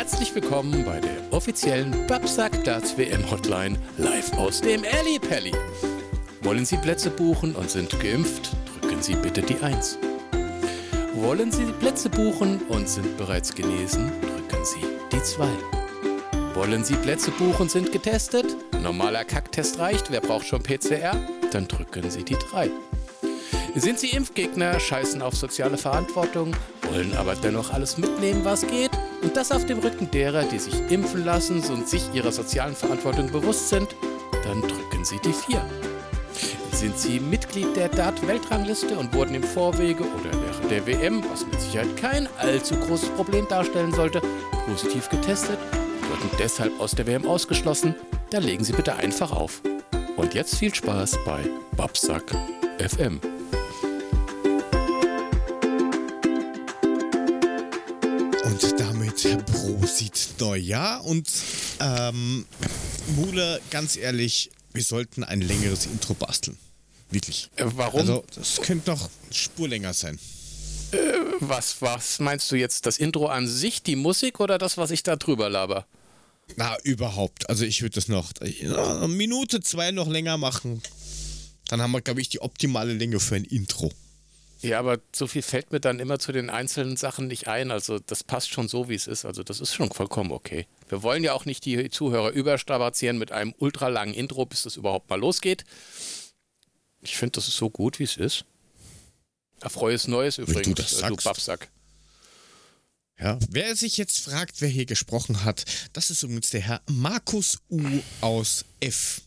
Herzlich willkommen bei der offiziellen Babsack Darts WM Hotline live aus dem Alley Pally. Wollen Sie Plätze buchen und sind geimpft? Drücken Sie bitte die 1. Wollen Sie Plätze buchen und sind bereits genesen? Drücken Sie die 2. Wollen Sie Plätze buchen und sind getestet? Normaler Kacktest reicht, wer braucht schon PCR? Dann drücken Sie die 3. Sind Sie Impfgegner, scheißen auf soziale Verantwortung, wollen aber dennoch alles mitnehmen, was geht? Und das auf dem Rücken derer, die sich impfen lassen und sich ihrer sozialen Verantwortung bewusst sind? Dann drücken Sie die 4. Sind Sie Mitglied der Dart-Weltrangliste und wurden im Vorwege oder während der WM, was mit Sicherheit kein allzu großes Problem darstellen sollte, positiv getestet, wurden deshalb aus der WM ausgeschlossen? Dann legen Sie bitte einfach auf. Und jetzt viel Spaß bei Babsack FM. Damit Prosit Neujahr. Und ähm, Mule, ganz ehrlich, wir sollten ein längeres Intro basteln. Wirklich. Äh, warum? Also, das könnte noch Spur länger sein. was, was meinst du jetzt? Das Intro an sich, die Musik oder das, was ich da drüber laber? Na, überhaupt. Also, ich würde das noch eine Minute, zwei noch länger machen. Dann haben wir, glaube ich, die optimale Länge für ein Intro. Ja, aber so viel fällt mir dann immer zu den einzelnen Sachen nicht ein. Also das passt schon so, wie es ist. Also das ist schon vollkommen okay. Wir wollen ja auch nicht die Zuhörer überstrapazieren mit einem ultralangen Intro, bis das überhaupt mal losgeht. Ich finde, das ist so gut, wie es ist. Erfreues Neues übrigens, du das äh, du sagst. Babsack. Ja, wer sich jetzt fragt, wer hier gesprochen hat, das ist übrigens der Herr Markus U aus F.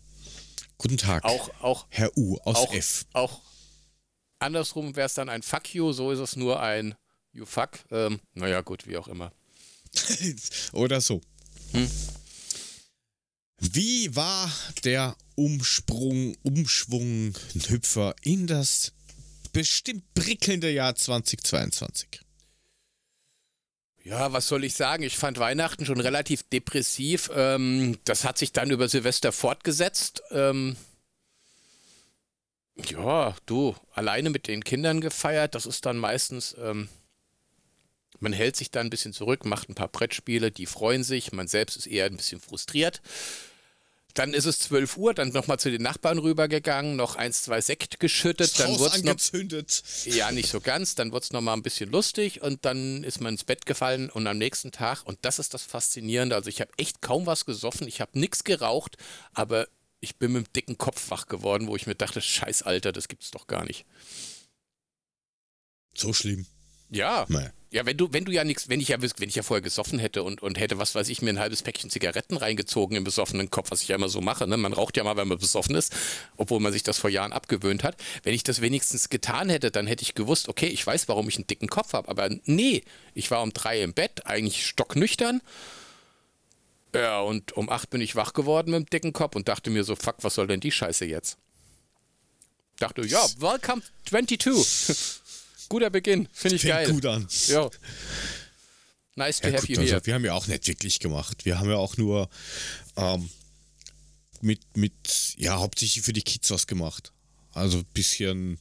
Guten Tag. Auch, auch, Herr U aus auch, F. auch andersrum wäre es dann ein Fuck you, so ist es nur ein You fuck. Ähm, naja, gut, wie auch immer. Oder so. Hm. Wie war der Umsprung, Umschwung, Hüpfer in das bestimmt prickelnde Jahr 2022? Ja, was soll ich sagen? Ich fand Weihnachten schon relativ depressiv. Ähm, das hat sich dann über Silvester fortgesetzt. Ähm, ja, du, alleine mit den Kindern gefeiert. Das ist dann meistens, ähm, man hält sich dann ein bisschen zurück, macht ein paar Brettspiele, die freuen sich. Man selbst ist eher ein bisschen frustriert. Dann ist es 12 Uhr, dann nochmal zu den Nachbarn rübergegangen, noch eins, zwei Sekt geschüttet. Dann Haus wurde noch angezündet. ja, nicht so ganz. Dann wurde es nochmal ein bisschen lustig und dann ist man ins Bett gefallen und am nächsten Tag, und das ist das Faszinierende, also ich habe echt kaum was gesoffen, ich habe nichts geraucht, aber ich bin mit dem dicken Kopf wach geworden, wo ich mir dachte, scheiß Alter, das gibt's doch gar nicht. So schlimm. Ja, Nee. ja, wenn du, wenn du ja nichts, wenn ich ja, wenn ich ja vorher gesoffen hätte und, und hätte, was weiß ich, mir ein halbes Päckchen Zigaretten reingezogen im besoffenen Kopf, was ich ja immer so mache, ne? Man raucht ja mal, wenn man besoffen ist, obwohl man sich das vor Jahren abgewöhnt hat. Wenn ich das wenigstens getan hätte, dann hätte ich gewusst, okay, ich weiß, warum ich einen dicken Kopf habe, aber nee, ich war um drei im Bett, eigentlich stocknüchtern. Ja, und um acht bin ich wach geworden mit dem dicken Kopf und dachte mir so, fuck, was soll denn die Scheiße jetzt? Dachte, ja, welcome 22. Guter Beginn, finde ich Fängt geil. gut an. Ja. Nice to Ja, have gut, you here. also, wir haben ja auch nicht wirklich gemacht. Wir haben ja auch nur ähm, mit, mit, ja, hauptsächlich für die Kids was gemacht. Also ein bisschen,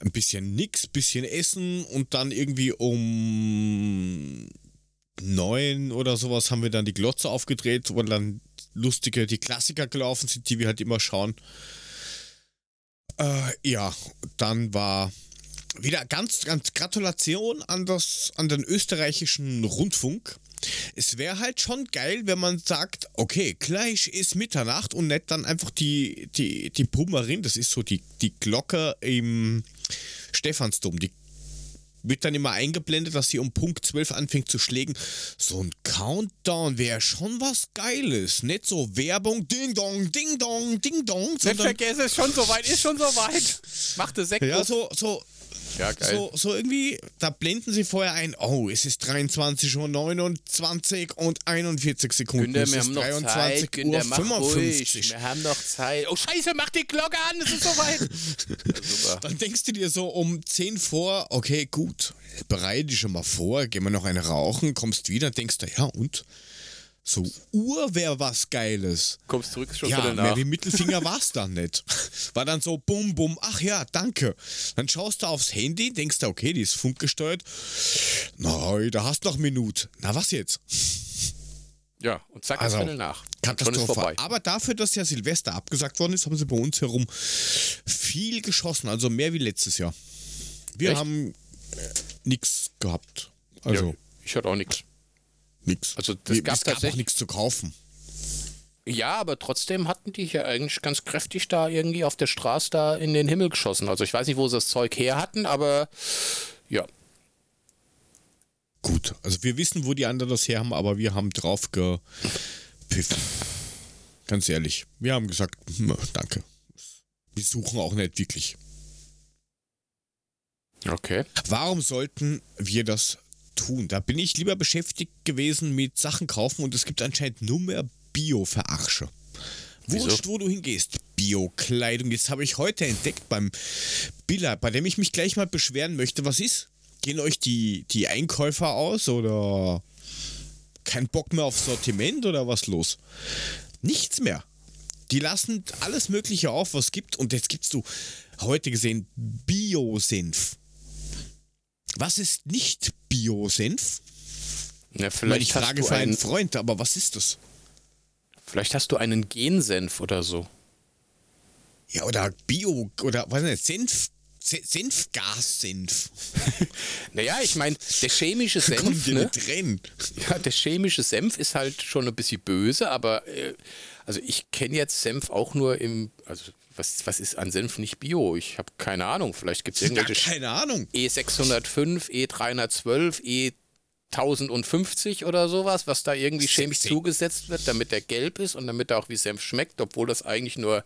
ein bisschen nix, bisschen Essen und dann irgendwie um neun oder sowas haben wir dann die Glotze aufgedreht, wo dann lustige, die Klassiker gelaufen sind, die wir halt immer schauen. Äh, ja, dann war wieder ganz, ganz Gratulation an, das, an den österreichischen Rundfunk. Es wäre halt schon geil, wenn man sagt, okay, gleich ist Mitternacht und nicht dann einfach die, die, die Pummerin, das ist so die, die Glocke im Stephansdom, die wird dann immer eingeblendet, dass sie um Punkt 12 anfängt zu schlägen. So ein Countdown wäre schon was Geiles. Nicht so Werbung, Ding Dong, Ding Dong, Ding Dong, Nicht vergessen, ist schon soweit, ist schon soweit. Machte Sekt. ja, so, so, ja geil. so, so irgendwie, da blenden sie vorher ein, oh, es ist 23 Uhr 29 und 41 Sekunden. Günther, es wir ist haben noch 23 Zeit. Günther, Uhr mach ruhig. 55. Wir haben noch Zeit. Oh Scheiße, mach die Glocke an, es ist soweit. ja, super. Dann denkst du dir so um 10 vor, okay, gut, bereite dich schon mal vor, geh mal noch eine rauchen, kommst wieder, denkst du, ja und? So Uhr wäre was Geiles. Kommst zurück, schon Ja, mehr wie Mittelfinger war's dann nicht. War dann so bum bum, ach ja, danke. Dann schaust du aufs Handy, denkst du, okay, die ist funkgesteuert. Na, da hast du noch Minute. Na, was jetzt? Ja, und zack, Also, Viertel nach. Katastrophe. vorbei. Aber dafür, dass ja Silvester abgesagt worden ist, haben sie bei uns herum viel geschossen, also mehr wie letztes Jahr. Wir Echt? haben äh, nichts gehabt. Also ja, ich hatte auch nichts. Nichts. Also, das Nee, gab es gab auch nichts zu kaufen. Ja, aber trotzdem hatten die hier eigentlich ganz kräftig da irgendwie auf der Straße da in den Himmel geschossen. Also ich weiß nicht, wo sie das Zeug her hatten, aber ja. Gut, also wir wissen, wo die anderen das her haben, aber wir haben drauf gepfiffen. Ganz ehrlich. Wir haben gesagt, hm, danke. Wir suchen auch nicht wirklich. Okay. Warum sollten wir das tun? Da bin ich lieber beschäftigt gewesen mit Sachen kaufen und es gibt anscheinend nur mehr Bio-Verarsche. Wurscht, wo du hingehst. Bio-Kleidung. Jetzt habe ich heute entdeckt beim Billa, bei dem ich mich gleich mal beschweren möchte. Was ist? Gehen euch die, die Einkäufer aus oder kein Bock mehr auf Sortiment oder was los? Nichts mehr. Die lassen alles Mögliche auf, was gibt. Und jetzt gibst du heute gesehen Bio-Senf. Was ist nicht Bio-Senf? Ja, Ich vielleicht, hast frage für einen Freund, aber was ist das? vielleicht hast du einen Gensenf oder so. Ja, oder Bio, oder was ist das? Senf, Se- Senfgas-Senf. Naja, ich meine, der chemische Senf, die ne? rein? Ja, der chemische Senf ist halt schon ein bisschen böse, aber äh, also ich kenne jetzt Senf auch nur im, also was, was ist an Senf nicht Bio? Ich habe keine Ahnung. Vielleicht gibt es Ja, irgendwelche keine Ahnung. E605, E312, E1050 oder sowas, was da irgendwie chemisch se- zugesetzt wird, damit der gelb ist und damit er auch wie Senf schmeckt, obwohl das eigentlich nur,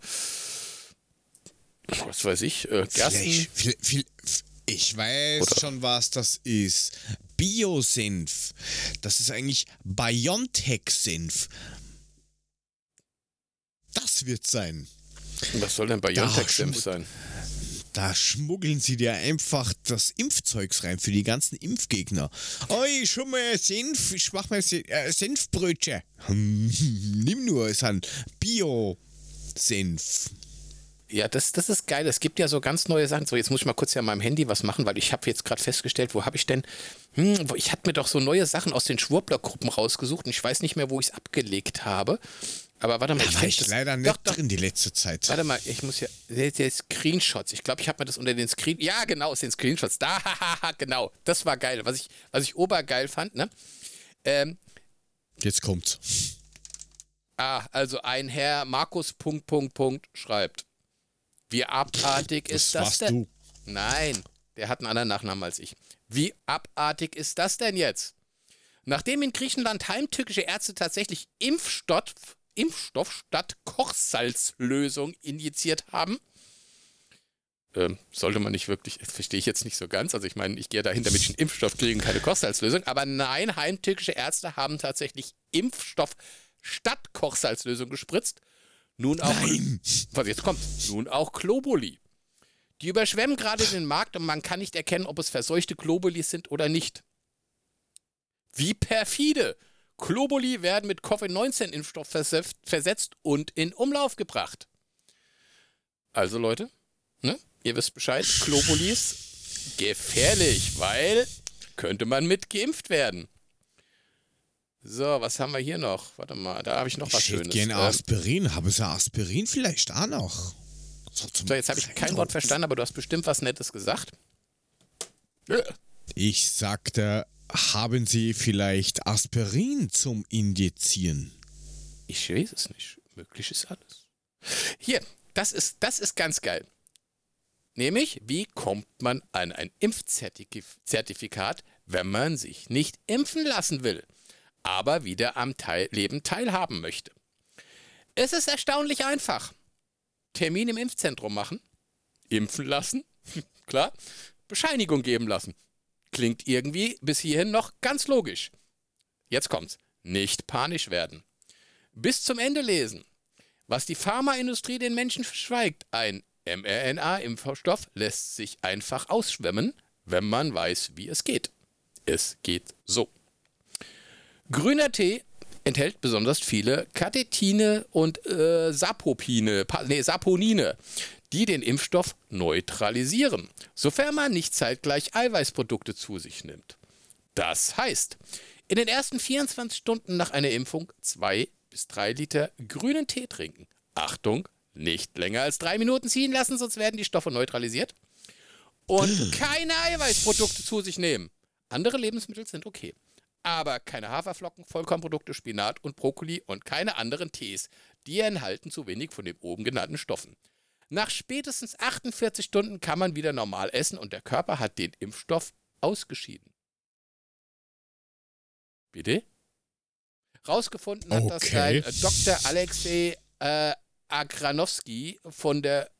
was weiß ich, äh, Gersten. Vielleicht, viel, viel, ich weiß Oder- schon, was das ist. Bio-Senf. Das ist eigentlich Biontech-Senf. Das wird sein. Was soll denn bei schon- sein? Da schmuggeln sie dir einfach das Impfzeugs rein für die ganzen Impfgegner. Oi, schon mal Senf, ich mach mal äh, Senfbrötchen. Nimm nur, ist ein Bio-Senf. Ja, das, das ist geil. Es gibt ja so ganz neue Sachen. So, jetzt muss ich mal kurz ja an meinem Handy was machen, weil ich habe jetzt gerade festgestellt, wo habe ich denn? Hm, ich hatte mir doch so neue Sachen aus den Schwurbler-Gruppen rausgesucht und ich weiß nicht mehr, wo ich es abgelegt habe. Aber warte mal, Da ich war ich das- leider nicht Doch, doch, drin die letzte Zeit. Warte mal, ich muss ja. Der, Screenshots. Ich glaube, ich habe mir das unter den Screen. Ja, genau, aus den Screenshots. Da, genau. Das war geil. Was ich, was ich obergeil fand, ne? Ähm, Jetzt kommt's. ah, also ein Herr Markus Punkt, Punkt, Punkt schreibt. Wie abartig ist das warst denn? du. Nein, der hat einen anderen Nachnamen als ich. Wie abartig ist das denn jetzt? Nachdem in Griechenland heimtückische Ärzte tatsächlich Impfstoff, Impfstoff statt Kochsalzlösung injiziert haben, ähm, sollte man nicht wirklich, das verstehe ich jetzt nicht so ganz. Also ich meine, ich gehe dahin, damit ich einen Impfstoff kriege und keine Kochsalzlösung. Aber nein, heimtückische Ärzte haben tatsächlich Impfstoff statt Kochsalzlösung gespritzt. Nun auch, Nein. was jetzt kommt, nun auch Globuli. Die überschwemmen gerade den Markt und man kann nicht erkennen, ob es verseuchte Globulis sind oder nicht. Wie perfide! Globuli werden mit Covid-19-Impfstoff versef- versetzt und in Umlauf gebracht. Also Leute, ne? ihr wisst Bescheid, Globulis gefährlich, weil könnte man mit geimpft werden. So, was haben wir hier noch? Warte mal, da habe ich noch was Ich hätte Schönes. gerne Ähm, Aspirin. Haben sie Aspirin vielleicht auch noch? So, so, jetzt habe ich kein Wort verstanden, aber du hast bestimmt was Nettes gesagt. Ich sagte, haben Sie vielleicht Aspirin zum Injizieren? Ich weiß es nicht. Möglich ist alles. Hier, das ist, das ist ganz geil. Nämlich, wie kommt man an ein Impfzertifikat, wenn man sich nicht impfen lassen will, aber wieder am Teil Leben teilhaben möchte? Es ist erstaunlich einfach. Termin im Impfzentrum machen, impfen lassen, klar, Bescheinigung geben lassen. Klingt irgendwie bis hierhin noch ganz logisch. Jetzt kommt's. Nicht panisch werden. Bis zum Ende lesen. Was die Pharmaindustrie den Menschen verschweigt, ein mRNA-Impfstoff lässt sich einfach ausschwemmen, wenn man weiß, wie es geht. Es geht so. Grüner Tee enthält besonders viele Katechine und äh, Sapopine, pa- nee, Saponine, die den Impfstoff neutralisieren, sofern man nicht zeitgleich Eiweißprodukte zu sich nimmt. Das heißt, In den ersten 24 Stunden nach einer Impfung zwei bis drei Liter grünen Tee trinken. Achtung, nicht länger als drei Minuten ziehen lassen, sonst werden die Stoffe neutralisiert. Und keine Eiweißprodukte zu sich nehmen. Andere Lebensmittel sind okay. Aber keine Haferflocken, Vollkornprodukte, Spinat und Brokkoli und keine anderen Tees. Die enthalten zu wenig von den oben genannten Stoffen. Nach spätestens 48 Stunden kann man wieder normal essen und der Körper hat den Impfstoff ausgeschieden. Bitte? Rausgefunden hat das Okay. ein Dr. Alexei äh, Agranowski von der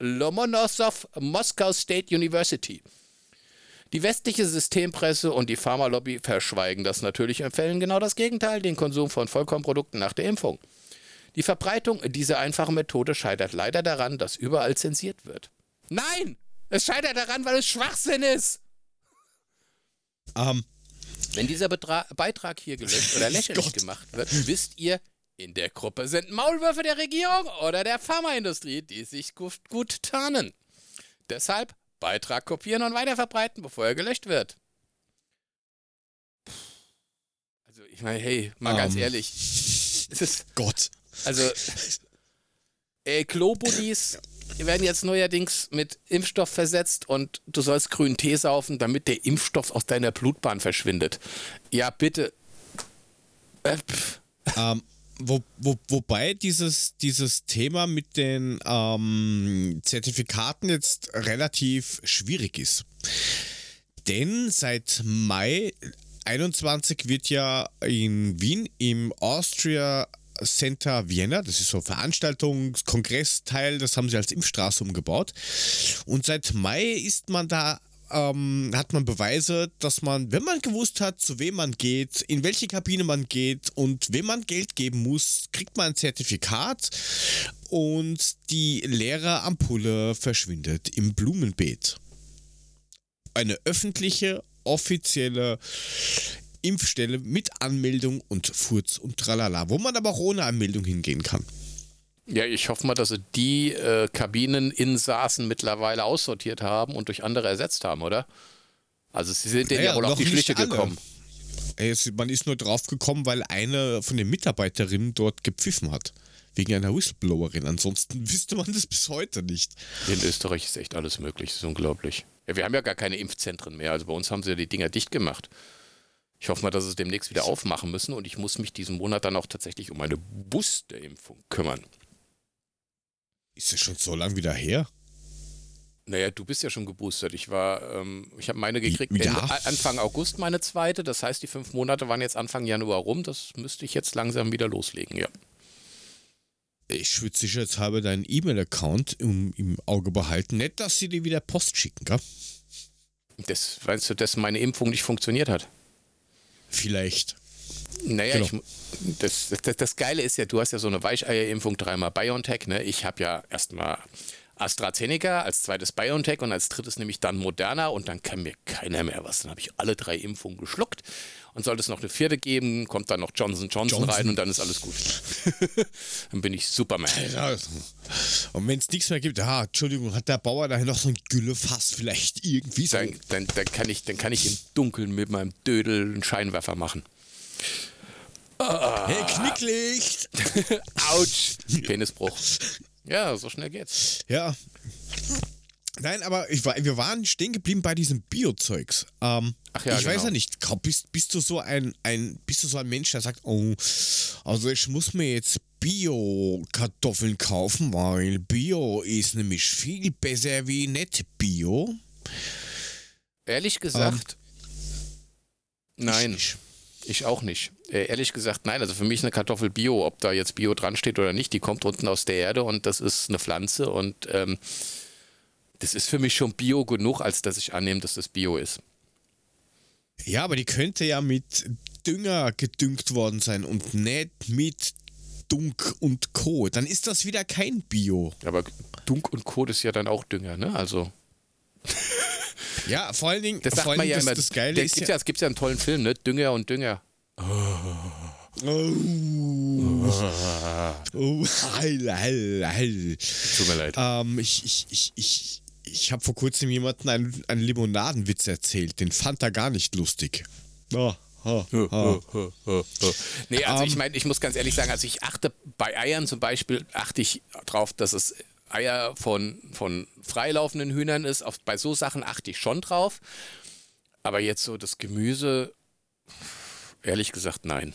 Lomonosov Moscow State University. Die westliche Systempresse und die Pharmalobby verschweigen das natürlich und empfehlen genau das Gegenteil, den Konsum von Vollkornprodukten nach der Impfung. Die Verbreitung dieser einfachen Methode scheitert leider daran, dass überall zensiert wird. Nein! Es scheitert daran, weil es Schwachsinn ist! Ähm, Wenn dieser Betra Beitrag hier gelöscht oder lächerlich gemacht wird, wisst ihr, in der Gruppe sind Maulwürfe der Regierung oder der Pharmaindustrie, die sich gut, gut tarnen. Deshalb Beitrag kopieren und weiterverbreiten, bevor er gelöscht wird. Also, ich meine, hey, mal ganz Ähm. ehrlich. Es ist, Gott. Also, äh, Globullis werden jetzt neuerdings mit Impfstoff versetzt und du sollst grünen Tee saufen, damit der Impfstoff aus deiner Blutbahn verschwindet. Ja, bitte. Äh. Ähm, wo, wo, wobei dieses, dieses Thema mit den ähm, Zertifikaten jetzt relativ schwierig ist. Denn seit Mai 21 wird ja in Wien im Austria Center Vienna, das ist so ein Veranstaltungs-, Kongressteil, das haben sie als Impfstraße umgebaut. Und seit Mai ist man da ähm, hat man Beweise, dass man, wenn man gewusst hat, zu wem man geht, in welche Kabine man geht und wem man Geld geben muss, kriegt man ein Zertifikat und die leere Ampulle verschwindet im Blumenbeet. Eine öffentliche, offizielle Impfstelle mit Anmeldung und Furz und Tralala, wo man aber auch ohne Anmeldung hingehen kann. Ja, ich hoffe mal, dass sie die äh, Kabineninsassen mittlerweile aussortiert haben und durch andere ersetzt haben, oder? Also sie sind denen ja, Naja, wohl auf die Schliche gekommen. Es, man ist nur drauf gekommen, weil eine von den Mitarbeiterinnen dort gepfiffen hat. Wegen einer Whistleblowerin. Ansonsten wüsste man das bis heute nicht. In Österreich ist echt alles möglich, das ist unglaublich. Ja, wir haben ja gar keine Impfzentren mehr, also bei uns haben sie ja die Dinger dicht gemacht. Ich hoffe mal, dass sie es demnächst wieder aufmachen müssen und ich muss mich diesen Monat dann auch tatsächlich um eine Boosterimpfung kümmern. Ist das schon so lange wieder her? Naja, du bist ja schon geboostert. Ich war, ähm, ich habe meine gekriegt Ja. Ende, A- Anfang August meine zweite. Das heißt, die fünf Monate waren jetzt Anfang Januar rum. Das müsste ich jetzt langsam wieder loslegen, ja. Ich würde sicherheitshalber deinen E-Mail-Account im, im Auge behalten. Nicht, dass sie dir wieder Post schicken, gell? Das, weißt du, dass meine Impfung nicht funktioniert hat? Vielleicht. Naja, Genau. ich, das, das, das Geile ist ja, du hast ja so eine Weicheierimpfung, dreimal BioNTech, ne? Ich habe ja erstmal AstraZeneca, als zweites BioNTech und als drittes nämlich dann Moderna und dann kann mir keiner mehr was. Dann habe ich alle drei Impfungen geschluckt und sollte es noch eine vierte geben, kommt dann noch Johnson Johnson, Johnson. rein und dann ist alles gut. dann bin ich Superman. Ja. Und wenn es nichts mehr gibt, ah, Entschuldigung, hat der Bauer da noch so ein Güllefass vielleicht irgendwie so. Dann, dann, dann, kann ich, dann kann ich im Dunkeln mit meinem Dödel einen Scheinwerfer machen. Hey, Knicklicht! Autsch! Penisbruch. Ja, so schnell geht's. Ja. Nein, aber ich war, wir waren stehen geblieben bei diesem Bio-Zeugs. Ähm, Ach ja, ich weiß genau. ja nicht, bist, bist du so ein, ein, bist du so ein Mensch, der sagt, oh, also ich muss mir jetzt Bio-Kartoffeln kaufen, weil Bio ist nämlich viel besser wie nicht Bio. Ehrlich gesagt, nein. nicht. Ich auch nicht. Äh, ehrlich gesagt, nein. Also für mich ist eine Kartoffel Bio, ob da jetzt Bio dran steht oder nicht, die kommt unten aus der Erde und das ist eine Pflanze und ähm, das ist für mich schon Bio genug, als dass ich annehme, dass das Bio ist. Ja, aber die könnte ja mit Dünger gedüngt worden sein und nicht mit Dunk und Co. Dann ist das wieder kein Bio. Aber Dunk und Kot ist ja dann auch Dünger, ne? Also, Ja, vor allen Dingen, das sagt ja immer. das, das Geile ist gibt's ja, es gibt ja einen tollen Film, ne? Dünger und Dünger. Oh, oh heil. Tut mir leid. Ähm, ich ich, ich, ich, ich habe vor kurzem jemanden einen, einen Limonadenwitz erzählt. Den fand er gar nicht lustig. Oh, ha, ha. Nee, also Ähm. ich meine, ich muss ganz ehrlich sagen, also ich achte bei Eiern zum Beispiel, achte ich drauf, dass es Eier von, von freilaufenden Hühnern ist. Auf, bei so Sachen achte ich schon drauf. Aber jetzt so das Gemüse, ehrlich gesagt, nein.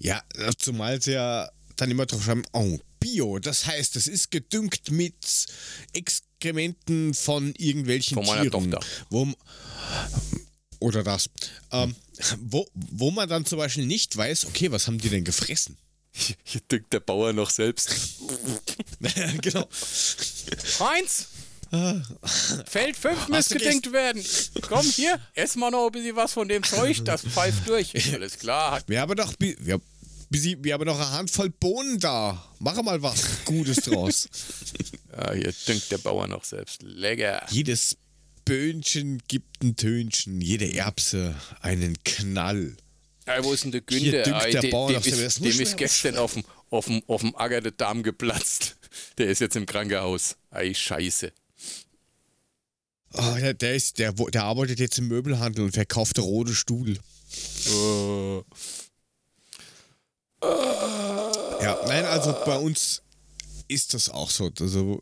Ja, zumal sie ja dann immer drauf schreiben, oh, Bio, das heißt, es ist gedüngt mit Exkrementen von irgendwelchen Von meiner Tieren. Tochter. Wo, oder das. Ähm, wo, wo man dann zum Beispiel nicht weiß, okay, was haben die denn gefressen? Hier düngt der Bauer noch selbst. genau. Heinz! Feld 5 Hast muss gedüngt werden. Komm hier, ess mal noch ein bisschen was von dem Zeug, das pfeift durch. Alles klar. Wir haben doch, wir, wir haben noch eine Handvoll Bohnen da. Mach mal was Gutes draus. Ja, hier düngt der Bauer noch selbst. Lecker. Jedes Böhnchen gibt ein Tönchen, jede Erbse einen Knall. Ey, wo ist denn der Hier Günther? düngt Ey, der dem, Bauer dem, noch selbst. ist, dem ist gestern auf dem, auf, dem, auf dem Acker der Darm geplatzt. Der ist jetzt im Krankenhaus. Ey, scheiße. Oh, der, der, ist, der, der arbeitet jetzt im Möbelhandel und verkauft rote Stuhl. Oh. Ja, nein, also bei uns ist das auch so. Also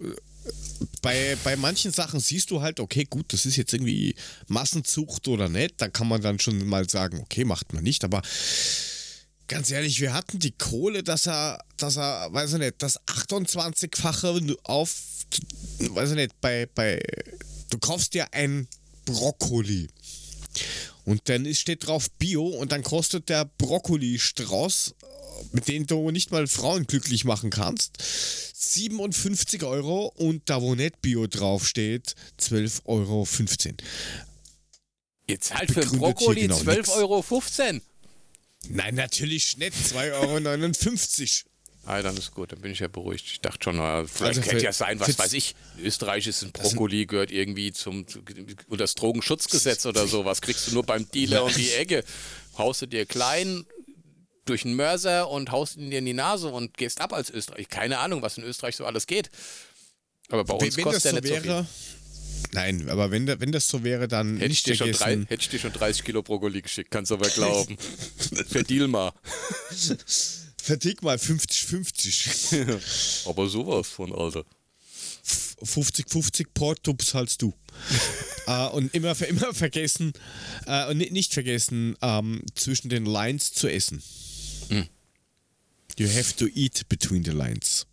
bei, bei manchen Sachen siehst du halt, okay, gut, das ist jetzt irgendwie Massenzucht oder nicht. Da kann man dann schon mal sagen, okay, macht man nicht. Aber ganz ehrlich, wir hatten die Kohle, dass er, dass er, weiß ich nicht, das 28-fache auf, weiß ich nicht, bei, bei, du kaufst dir ein Brokkoli. Und dann ist- steht drauf Bio und dann kostet der Brokkoli-Strauß, mit dem du nicht mal Frauen glücklich machen kannst, 57 Euro und da wo nicht Bio draufsteht, 12,15 Euro. Jetzt halt für Brokkoli genau 12,15 nix. Euro. Nein, natürlich nicht, 2,59 Euro. Ah, dann ist gut, dann bin ich ja beruhigt. Ich dachte schon, na, vielleicht Also könnte ja sein, was weiß ich. Österreich ist ein Brokkoli, gehört irgendwie zum, zu, unter das Drogenschutzgesetz oder sowas. Kriegst du nur beim Dealer um die Ecke. Haust du dir klein durch einen Mörser und haust ihn dir in die Nase und gehst ab als Österreich. Keine Ahnung, was in Österreich so alles geht. Aber bei uns Wenn, wenn das kostet so nicht so wäre. viel. Nein, aber wenn, wenn das so wäre, dann Hätte ich, dir schon drei, hätte ich dir schon 30 Kilo Brokkoli geschickt, kannst du aber glauben. Verdeal mal. Vertick mal 50-50. Aber sowas von, Alter. 50-50 Porto zahlst du. äh, und immer, immer vergessen, äh, und ni- nicht vergessen, ähm, zwischen den Lines zu essen. Hm. You have to eat between the lines.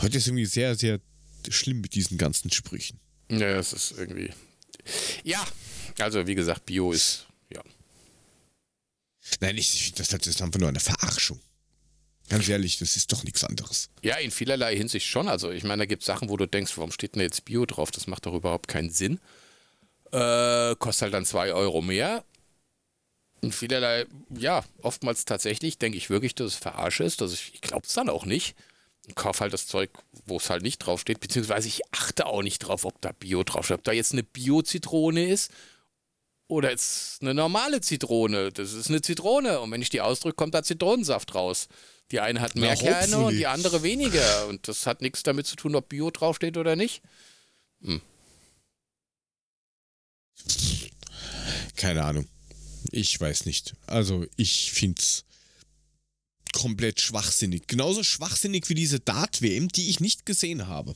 Heute ist irgendwie sehr, sehr schlimm mit diesen ganzen Sprüchen. Ja, es ist irgendwie. Ja, also wie gesagt, Bio ist, ja. Nein, ich, ich finde, das, das ist einfach nur eine Verarschung. Ganz ehrlich, das ist doch nichts anderes. Ja, in vielerlei Hinsicht schon. Also ich meine, da gibt es Sachen, wo du denkst, warum steht denn jetzt Bio drauf? Das macht doch überhaupt keinen Sinn. Äh, kostet halt dann 2 Euro mehr. In vielerlei, ja, oftmals tatsächlich denke ich wirklich, dass es verarsche ist. Dass ich ich glaube es dann auch nicht. Ich kaufe halt das Zeug, wo es halt nicht draufsteht. Beziehungsweise ich achte auch nicht drauf, ob da Bio draufsteht. Ob da jetzt eine Bio-Zitrone ist oder jetzt eine normale Zitrone. Das ist eine Zitrone. Und wenn ich die ausdrücke, kommt da Zitronensaft raus. Die eine hat mehr Na, Kerne und die andere weniger. Und das hat nichts damit zu tun, ob Bio draufsteht oder nicht. Keine Ahnung. Ich weiß nicht. Also, ich finde es komplett schwachsinnig. Genauso schwachsinnig wie diese Dart-WM, die ich nicht gesehen habe.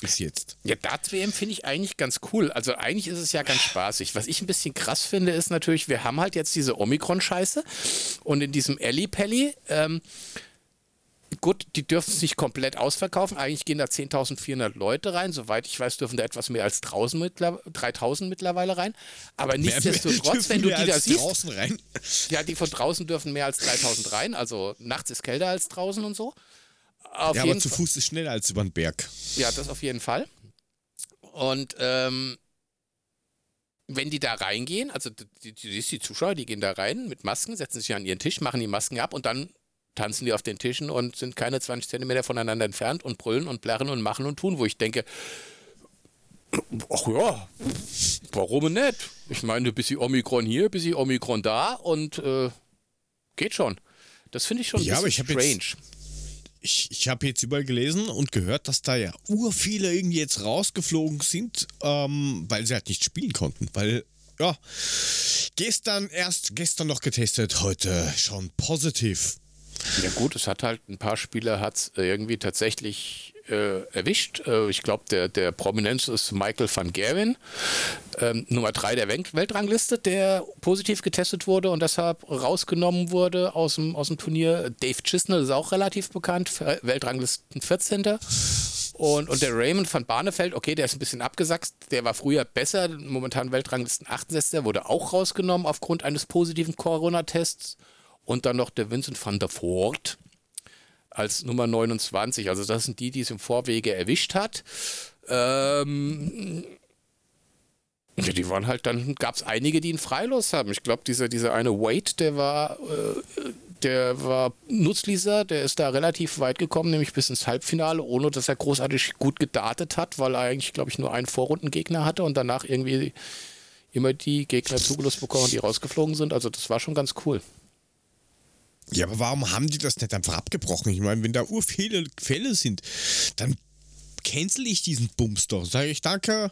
Bis jetzt. Ja, Darts-WM finde ich eigentlich ganz cool. Also eigentlich ist es ja ganz spaßig. Was ich ein bisschen krass finde, ist natürlich, wir haben halt jetzt diese Omikron-Scheiße und in diesem Ellipelli, ähm, gut, die dürfen es nicht komplett ausverkaufen. Eigentlich gehen da 10.400 Leute rein. Soweit ich weiß, dürfen da etwas mehr als 1000 mittler 3000 mittlerweile rein. Aber nichtsdestotrotz, wenn du die da siehst, draußen rein. ja, die von draußen dürfen mehr als 3000 rein. Also nachts ist kälter als draußen und so. Auf Ja, aber zu Fuß ist schneller als über den Berg. ja, das auf jeden Fall. Und ähm, wenn die da reingehen, also du siehst die Zuschauer, die gehen da rein mit Masken, setzen sich an ihren Tisch, machen die Masken ab und dann tanzen die auf den Tischen und sind keine 20 Zentimeter voneinander entfernt und brüllen und plärren und machen und tun, wo ich denke, ach ja, warum nicht? Ich meine, bis Omikron hier, bis Omikron da und äh, geht schon. Das finde ich schon ein Ja, aber bisschen ich hab jetzt- strange. Ich, ich habe jetzt überall gelesen und gehört, dass da ja ur viele irgendwie jetzt rausgeflogen sind, ähm, weil sie halt nicht spielen konnten. Weil ja, gestern erst, gestern noch getestet, heute schon positiv. Ja gut, es hat halt ein paar Spieler hat irgendwie tatsächlich äh, erwischt. Äh, ich glaube, der, der Prominenz ist Michael van Gerwen, ähm, Nummer 3 der Weltrangliste, der positiv getestet wurde und deshalb rausgenommen wurde aus dem, aus dem Turnier. Dave Chisnell ist auch relativ bekannt, Weltranglisten 14. Und, und der Raymond van Barneveld, okay, der ist ein bisschen abgesackt, der war früher besser, momentan Weltranglisten 68, wurde auch rausgenommen aufgrund eines positiven Corona-Tests. Und dann noch der Vincent van der Voort als Nummer 29. Also das sind die, die es im Vorwege erwischt hat. Ähm, ja, die waren halt, dann gab es einige, die ihn freilos haben. Ich glaube, dieser, dieser eine Wade, der war, äh, der war Nutzlieser, der ist da relativ weit gekommen, nämlich bis ins Halbfinale, ohne dass er großartig gut gedartet hat, weil er eigentlich, glaube ich, nur einen Vorrundengegner hatte und danach irgendwie immer die Gegner zugelost bekommen, die rausgeflogen sind. Also das war schon ganz cool. Ja, aber warum haben die das nicht einfach abgebrochen? Ich meine, wenn da ur viele Fälle sind, dann cancel ich diesen Bums doch. Sage ich danke,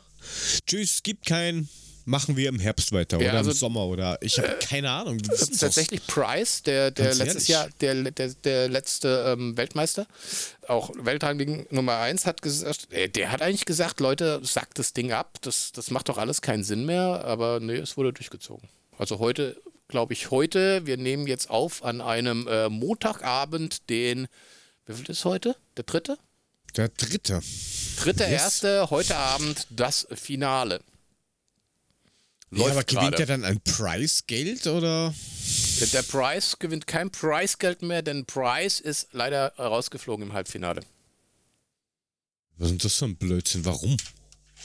tschüss, gibt keinen. Machen wir im Herbst weiter ja, oder also, im Sommer oder ich habe äh, keine Ahnung. Tatsächlich Price, der, der letztes Jahr der, der, der letzte ähm, Weltmeister, auch Weltranglegen Nummer 1, hat gesagt, äh, der hat eigentlich gesagt, Leute, sagt das Ding ab, das, das macht doch alles keinen Sinn mehr, aber nee, es wurde durchgezogen. Also heute glaube ich, heute. Wir nehmen jetzt auf an einem äh, Montagabend, den, wie viel ist heute? Der dritte? Der dritte. Dritte, yes. erste, heute Abend das Finale. Läuft ja, aber gewinnt grade. er dann ein Preisgeld oder? Der, Preis gewinnt kein Preisgeld mehr, denn Price ist leider rausgeflogen im Halbfinale. Was ist das für ein Blödsinn? Warum?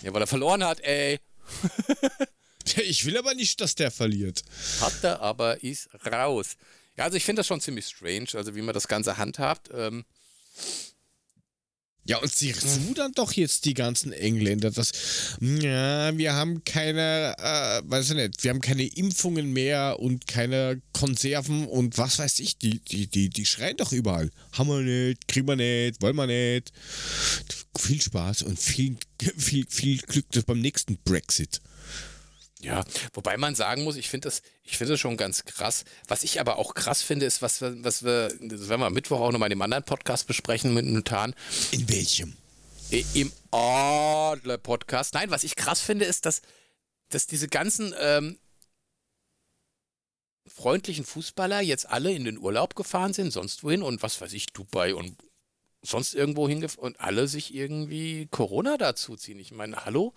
Ja, weil er verloren hat, ey. Ich will aber nicht, dass der verliert. Hat er, aber ist raus. Ja, also ich finde das schon ziemlich strange, also wie man das Ganze handhabt. Ähm ja, und sie rudern doch jetzt die ganzen Engländer, dass, ja, wir haben keine, äh, weiß ich nicht, wir haben keine Impfungen mehr und keine Konserven und was weiß ich, die, die, die, die schreien doch überall. Haben wir nicht, kriegen wir nicht, wollen wir nicht. Viel Spaß und viel, viel, viel Glück beim nächsten Brexit. Ja, wobei man sagen muss, ich finde das, ich finde das schon ganz krass. Was ich aber auch krass finde, ist, was wir, was wir, das werden wir am Mittwoch auch nochmal in dem anderen Podcast besprechen mit Notan. In welchem? Im Adler-Podcast. Nein, was ich krass finde, ist, dass, dass diese ganzen ähm, freundlichen Fußballer jetzt alle in den Urlaub gefahren sind, sonst wohin und was weiß ich, Dubai und sonst irgendwo hingefahren und alle sich irgendwie Corona dazu ziehen. Ich meine, hallo?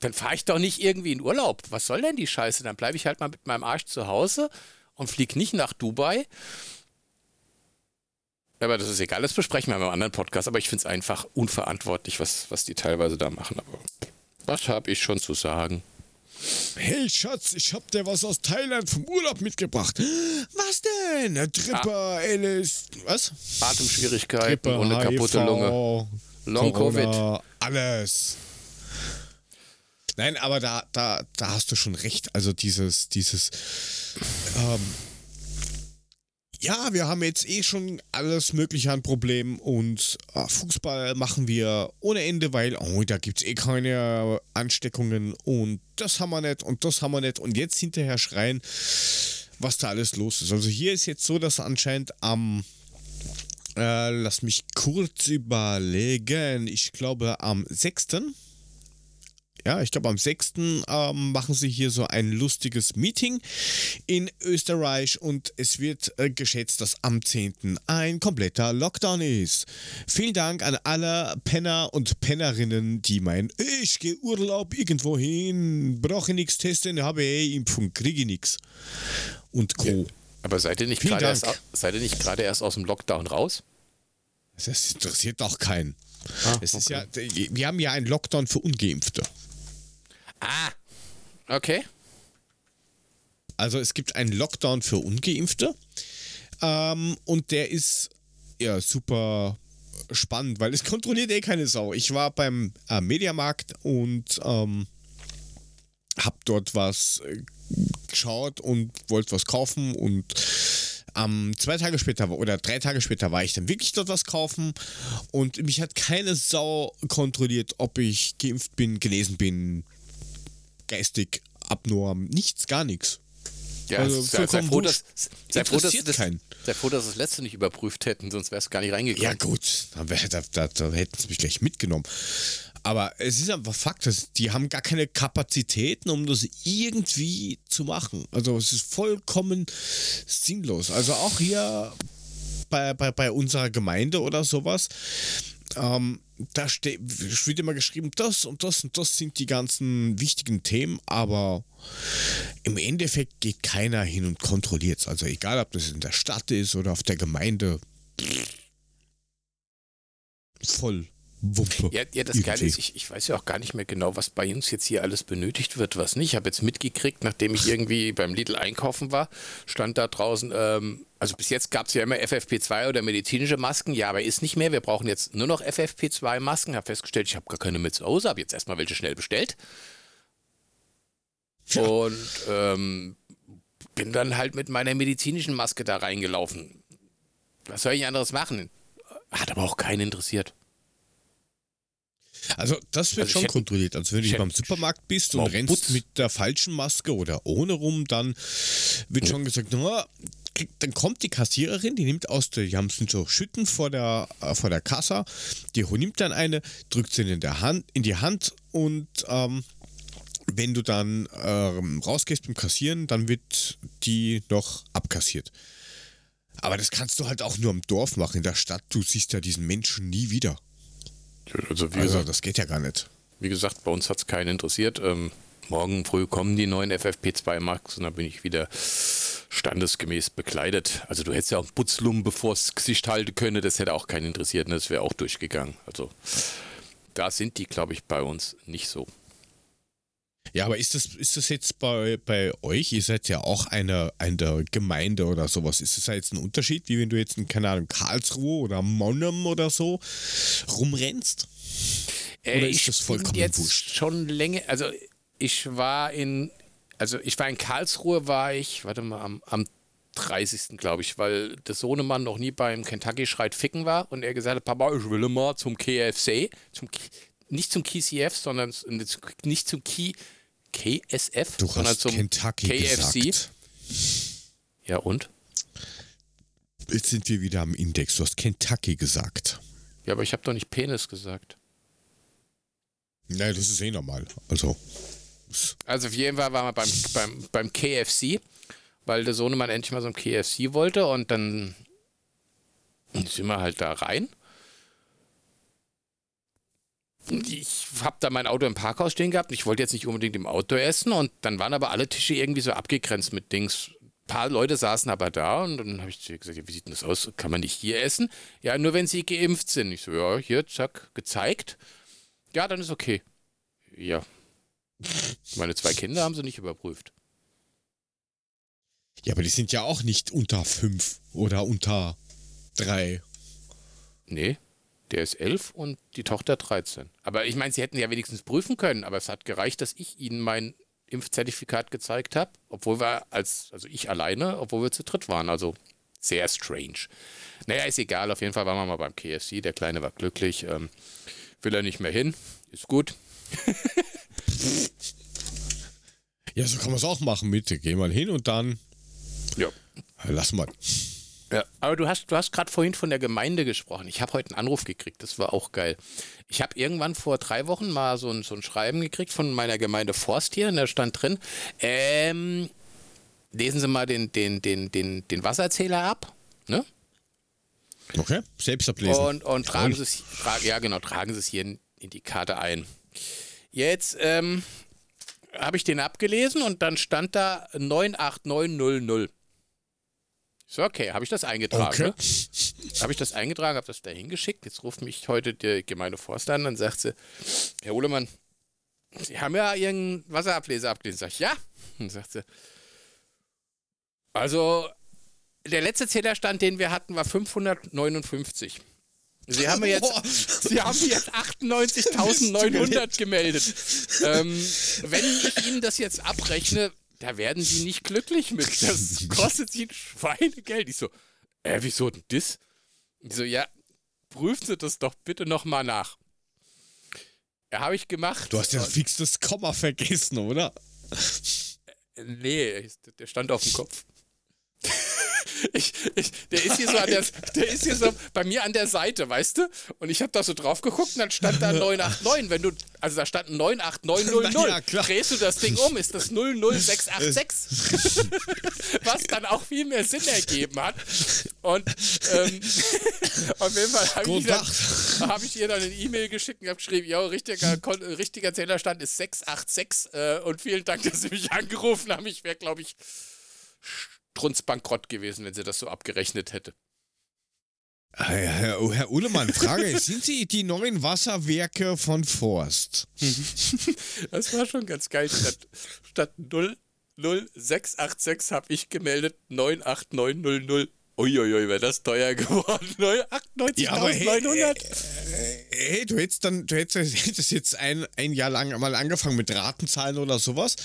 Dann fahre ich doch nicht irgendwie in Urlaub. Was soll denn die Scheiße? Dann bleibe ich halt mal mit meinem Arsch zu Hause und fliege nicht nach Dubai. Aber das ist egal, das besprechen wir in einem anderen Podcast. Aber ich finde es einfach unverantwortlich, was, was die teilweise da machen. Aber was habe ich schon zu sagen? Hey Schatz, ich hab dir was aus Thailand vom Urlaub mitgebracht. Was denn? Tripper, ah. Alice, was? Atemschwierigkeiten Tripper, eine kaputte HIV, Lunge. Long Corona, Covid. Alles. Nein, aber da, da, da hast du schon recht. Also dieses, dieses, ähm, ja, wir haben jetzt eh schon alles Mögliche an Problemen und äh, Fußball machen wir ohne Ende, weil, oh, da gibt es eh keine Ansteckungen und das haben wir nicht und das haben wir nicht und jetzt hinterher schreien, was da alles los ist. Also hier ist jetzt so, dass anscheinend am, äh, lass mich kurz überlegen, ich glaube am 6 ja, ich glaube am 6. Ähm, machen sie hier so ein lustiges Meeting in Österreich und es wird äh, geschätzt, dass am 10. ein kompletter Lockdown ist. Vielen Dank an alle Penner und Pennerinnen, die meinen, ich gehe Urlaub irgendwo hin, brauche nichts testen, habe eh Impfung, kriege nichts. Und Co. Ja, aber seid ihr nicht gerade erst, erst aus dem Lockdown raus? Das interessiert doch keinen. Ah, es ist ja, wir haben ja einen Lockdown für Ungeimpfte. Ah, okay. Also es gibt einen Lockdown für Ungeimpfte ähm, und der ist ja super spannend, weil es kontrolliert eh keine Sau. Ich war beim äh, Mediamarkt und ähm, hab dort was äh, geschaut und wollte was kaufen und ähm, zwei Tage später oder drei Tage später war ich dann wirklich dort was kaufen und mich hat keine Sau kontrolliert, ob ich geimpft bin, genesen bin, geistig abnorm. Nichts, gar nichts. Ja, Also sei, sei, froh, dass, sei, froh, dass, das, sei froh, dass das letzte nicht überprüft hätten, sonst wärst du gar nicht reingekommen. Ja, gut, da, da, da, da hätten sie mich gleich mitgenommen. Aber es ist einfach Fakt, dass die haben gar keine Kapazitäten, um das irgendwie zu machen. Also es ist vollkommen sinnlos. Also auch hier bei, bei, bei unserer Gemeinde oder sowas, ähm, da ste- wird immer geschrieben, das und das und das sind die ganzen wichtigen Themen, aber im Endeffekt geht keiner hin und kontrolliert es. Also egal, ob das in der Stadt ist oder auf der Gemeinde. Voll Wumpe. Ja, ja das Geile ist, ich, ich weiß ja auch gar nicht mehr genau, was bei uns jetzt hier alles benötigt wird, was nicht. Ich habe jetzt mitgekriegt, nachdem ich irgendwie beim Lidl einkaufen war, stand da draußen, ähm, also bis jetzt gab es ja immer FFP2 oder medizinische Masken, ja, aber ist nicht mehr. Wir brauchen jetzt nur noch FFP2-Masken. Habe festgestellt, ich habe gar keine mit zu Hause, habe jetzt erstmal welche schnell bestellt. Und ähm, bin dann halt mit meiner medizinischen Maske da reingelaufen. Was soll ich anderes machen? Hat aber auch keinen interessiert. Also das wird Also schon hätte- kontrolliert. Also wenn du beim Supermarkt bist und rennst Putz. mit der falschen Maske oder ohne rum, dann wird schon gesagt, na, krieg- dann kommt die Kassiererin, die nimmt aus der, die haben so Schütten vor der, äh, vor der Kasse, die nimmt dann eine, drückt sie in, der Hand, in die Hand und ähm, wenn du dann ähm, rausgehst beim Kassieren, dann wird die noch abkassiert. Aber das kannst du halt auch nur im Dorf machen. In der Stadt, du siehst ja diesen Menschen nie wieder. Also wie Also gesagt, das geht ja gar nicht. Wie gesagt, bei uns hat es keinen interessiert. Ähm, morgen früh kommen die neuen FFP2 Max und dann bin ich wieder standesgemäß bekleidet. Also du hättest ja auch einen Putzlum bevor es Gesicht halten können, das hätte auch keinen interessiert, ne? das wäre auch durchgegangen. Also da sind die, glaube ich, bei uns nicht so. Ja, aber ist das, ist das jetzt bei, bei euch? Ihr seid ja auch eine, eine Gemeinde oder sowas. Ist das da jetzt ein Unterschied, wie wenn du jetzt in, keine Ahnung, Karlsruhe oder Monnem oder so rumrennst? Oder Äh, ist ich das vollkommen jetzt wurscht? schon länger, also ich war in, also ich war in Karlsruhe, war ich, warte mal, am, am 30. glaube ich, weil der Sohnemann noch nie beim Kentucky Schreit Ficken war und er gesagt hat, Papa, ich will mal zum KFC, zum, K- nicht zum KCF, sondern nicht zum Key, KSF, Du sondern hast zum Kentucky KFC. gesagt. Ja und? Jetzt sind wir wieder am Index. Du hast Kentucky gesagt. Ja, aber ich habe doch nicht Penis gesagt. Nein, das ist eh normal. Also, Also auf jeden Fall waren wir beim, beim, beim KFC, weil der Sohnemann endlich mal so ein KFC wollte und dann sind wir halt da rein. Ich habe da mein Auto im Parkhaus stehen gehabt ich wollte jetzt nicht unbedingt im Auto essen und dann waren aber alle Tische irgendwie so abgegrenzt mit Dings. Ein paar Leute saßen aber da und dann habe ich zu ihr gesagt, ja, wie sieht denn das aus? Kann man nicht hier essen? Ja, nur wenn sie geimpft sind. Ich so, ja, hier, zack, gezeigt. Ja, dann ist okay. Ja, meine zwei Kinder haben sie nicht überprüft. ja, aber die sind ja auch nicht unter fünf oder unter drei. Nee, der ist elf und die Tochter 13. Aber ich meine, sie hätten ja wenigstens prüfen können, aber es hat gereicht, dass ich ihnen mein Impfzertifikat gezeigt habe, obwohl wir als, also ich alleine, obwohl wir zu dritt waren. Also sehr strange. Naja, ist egal, auf jeden Fall waren wir mal beim KFC. Der Kleine war glücklich. Ähm, will er nicht mehr hin, ist gut. Ja, so kann man es auch machen, bitte. Geh mal hin und dann Ja. lass mal. Ja, aber du hast, du hast gerade vorhin von der Gemeinde gesprochen. Ich habe heute einen Anruf gekriegt, das war auch geil. Ich habe irgendwann vor drei Wochen mal so ein, so ein Schreiben gekriegt von meiner Gemeinde Forst hier, und da stand drin, ähm, lesen Sie mal den, den, den, den, den Wasserzähler ab, ne? Okay, selbst ablesen. Und, und tragen. Sie es, tra ja genau, tragen Sie es hier in, in die Karte ein. Jetzt ähm, habe ich den abgelesen und dann stand da 98900. So, okay, habe ich das eingetragen. Okay. Ne? Habe ich das eingetragen, habe das da hingeschickt. Jetzt ruft mich heute die Gemeinde Forst an und sagt sie, Herr Uhlemann, Sie haben ja Ihren Wasserableser abgelesen. Sag ich, ja. Und sagt sie, also der letzte Zählerstand, den wir hatten, war 559. Sie haben mir jetzt. Sie haben jetzt 98.900 gemeldet. Ähm, wenn ich Ihnen das jetzt abrechne, da werden Sie nicht glücklich mit. Das kostet Sie ein Schweinegeld. Ich so, äh, wieso denn das? Ich so, ja, prüfen Sie das doch bitte nochmal nach. Ja, habe ich gemacht. Du hast ja fix das Komma vergessen, oder? Nee, der stand auf dem Kopf. Ich, ich, der ist hier so an der, der ist hier so bei mir an der Seite, weißt du? Und ich habe da so drauf geguckt und dann stand da 989. Wenn du, also da stand 98900. Ja, Drehst du das Ding um, ist das 00686. Was dann auch viel mehr Sinn ergeben hat. Und ähm, auf jeden Fall habe ich, hab ich ihr dann eine E-Mail geschickt und habe geschrieben, ja, richtiger, richtiger Zählerstand ist 686 äh, und vielen Dank, dass Sie mich angerufen haben. Ich wäre, glaube ich, strunzbankrott gewesen, wenn sie das so abgerechnet hätte. Herr, Herr Uhlemann, Frage, sind Sie die neuen Wasserwerke von Forst? das war schon ganz geil. Statt, statt 00686 habe ich gemeldet 98900. Uiuiui, wäre das teuer geworden. 98.900. Ja, hey, hey, du hättest dann, du hättest, hättest jetzt ein, ein Jahr lang mal angefangen mit Ratenzahlen oder sowas.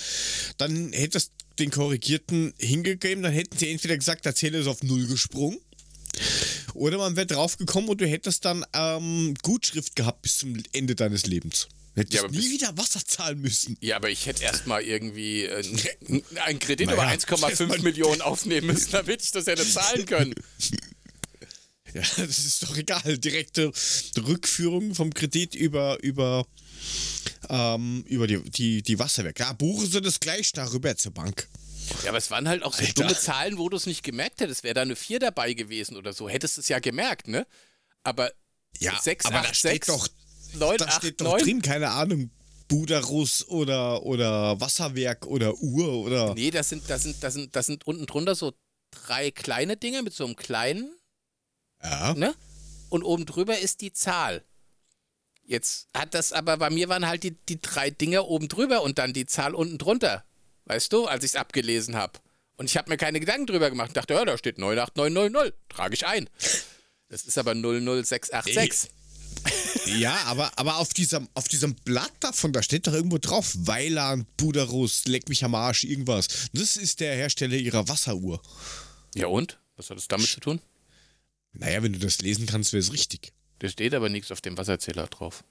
Dann hättest den korrigierten hingegeben, dann hätten sie entweder gesagt, der Zähler ist auf Null gesprungen. Oder man wäre draufgekommen und du hättest dann ähm, Gutschrift gehabt bis zum Ende deines Lebens. Hättest ja, nie wieder Wasser zahlen müssen. Ja, aber ich hätte erstmal irgendwie äh, einen Kredit naja, über 1,5 Millionen aufnehmen müssen, damit ich das hätte zahlen können. Ja, das ist doch egal. Direkte Rückführung vom Kredit über, über ähm, über die, die, die Wasserwerke. Ja, buchen sie das gleich darüber zur Bank. Ja, aber es waren halt auch so Alter. dumme Zahlen, wo du es nicht gemerkt hättest. Wäre da eine 4 dabei gewesen oder so, hättest du es ja gemerkt, ne? Aber ja, 6, aber 8, da steht 6, doch, 9, da 8, steht doch 9. drin, keine Ahnung, Buderus oder, oder Wasserwerk oder Uhr oder. Nee, das sind, das sind, das sind, das sind unten drunter so drei kleine Dinge mit so einem kleinen. Ja. Ne? Und oben drüber ist die Zahl. Jetzt hat das aber bei mir waren halt die, die drei Dinge oben drüber und dann die Zahl unten drunter. Weißt du, als ich es abgelesen habe. Und ich habe mir keine Gedanken drüber gemacht. Ich dachte, ja, da steht 98900. Trage ich ein. Das ist aber 00686. ja, aber, aber auf, diesem, auf diesem Blatt davon, da steht doch irgendwo drauf: Weiland, Buderus, Leck mich am Arsch, irgendwas. Das ist der Hersteller ihrer Wasseruhr. Ja, und? Was hat das damit zu tun? Naja, wenn du das lesen kannst, wäre es richtig. Da steht aber nichts auf dem Wasserzähler drauf.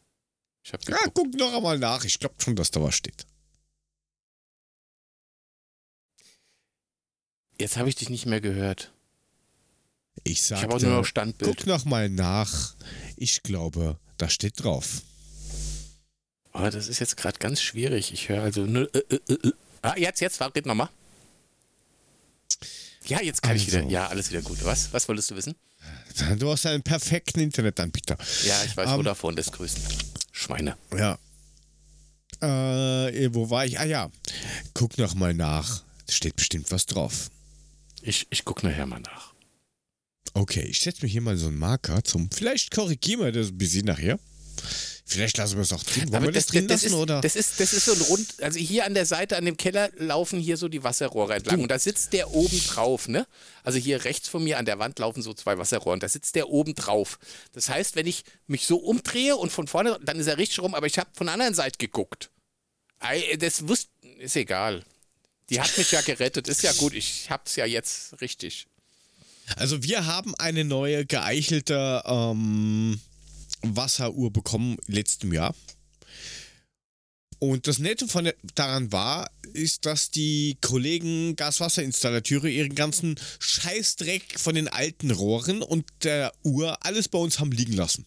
Ich hab ja, guck noch einmal nach. Ich glaube schon, dass da was steht. Jetzt habe ich dich nicht mehr gehört. Ich sage. Ich habe auch nur noch Standbild. Guck noch mal nach. Ich glaube, da steht drauf. Oh, das ist jetzt gerade ganz schwierig. Ich höre also nur. Äh, äh, äh. Ah, jetzt, jetzt, red nochmal. Ja, jetzt kann also. ich wieder. Ja, alles wieder gut. Was? Was wolltest du wissen? Du hast einen perfekten Internetanbieter. Ja, ich weiß, ähm, Vodafone das grüßen. Schweine. Ja. Äh, wo war ich? Ah ja. Guck noch mal nach. Steht bestimmt was drauf. Ich, ich guck nachher mal nach. Okay, ich setze mir hier mal so einen Marker zum. Vielleicht korrigieren wir das ein bisschen nachher. Vielleicht lassen wir es auch drin. Wollen Aber wir das, das drin das lassen, ist, oder? Das ist, das ist so ein Rund. Also hier an der Seite, an dem Keller, laufen hier so die Wasserrohre entlang. Du. Und da sitzt der oben drauf, ne? Also hier rechts von mir an der Wand laufen so zwei Wasserrohre. Und da sitzt der oben drauf. Das heißt, wenn ich mich so umdrehe und von vorne, dann ist er richtig rum. Aber ich habe von der anderen Seite geguckt. Das wusste. Ist egal. Die hat mich ja gerettet. Ist ja gut. Ich hab's ja jetzt richtig. Also wir haben eine neue geeichelte ähm, Wasseruhr bekommen letztem Jahr. Und das Nette von der, daran war, ist, dass die Kollegen Gaswasserinstallateure ihren ganzen Scheißdreck von den alten Rohren und der Uhr alles bei uns haben liegen lassen.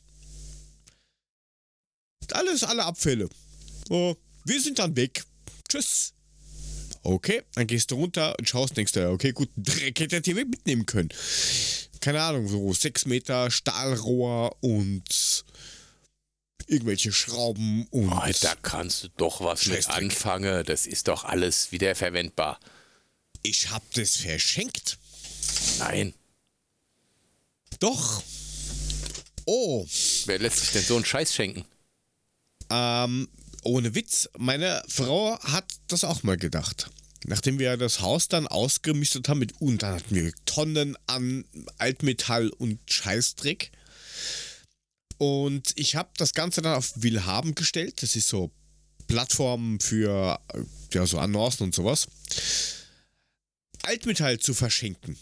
Alles, alle Abfälle. Oh, wir sind dann weg. Tschüss. Okay, dann gehst du runter und schaust, denkst du, okay, gut, Dreck hätte der TV mitnehmen können keine Ahnung, so 6 Meter Stahlrohr und irgendwelche Schrauben und. Oh, da kannst du doch was mit anfangen. Das ist doch alles wiederverwendbar. Ich hab das verschenkt. Nein. Doch. Oh. Wer lässt sich denn so einen Scheiß schenken? Ähm, ohne Witz, meine Frau hat das auch mal gedacht. Nachdem wir das Haus dann ausgemistet haben mit und dann hatten wir Tonnen an Altmetall und Scheißdreck. Und ich habe das Ganze dann auf Willhaben gestellt. Das ist so Plattformen für ja, so Annoncen und sowas. Altmetall zu verschenken.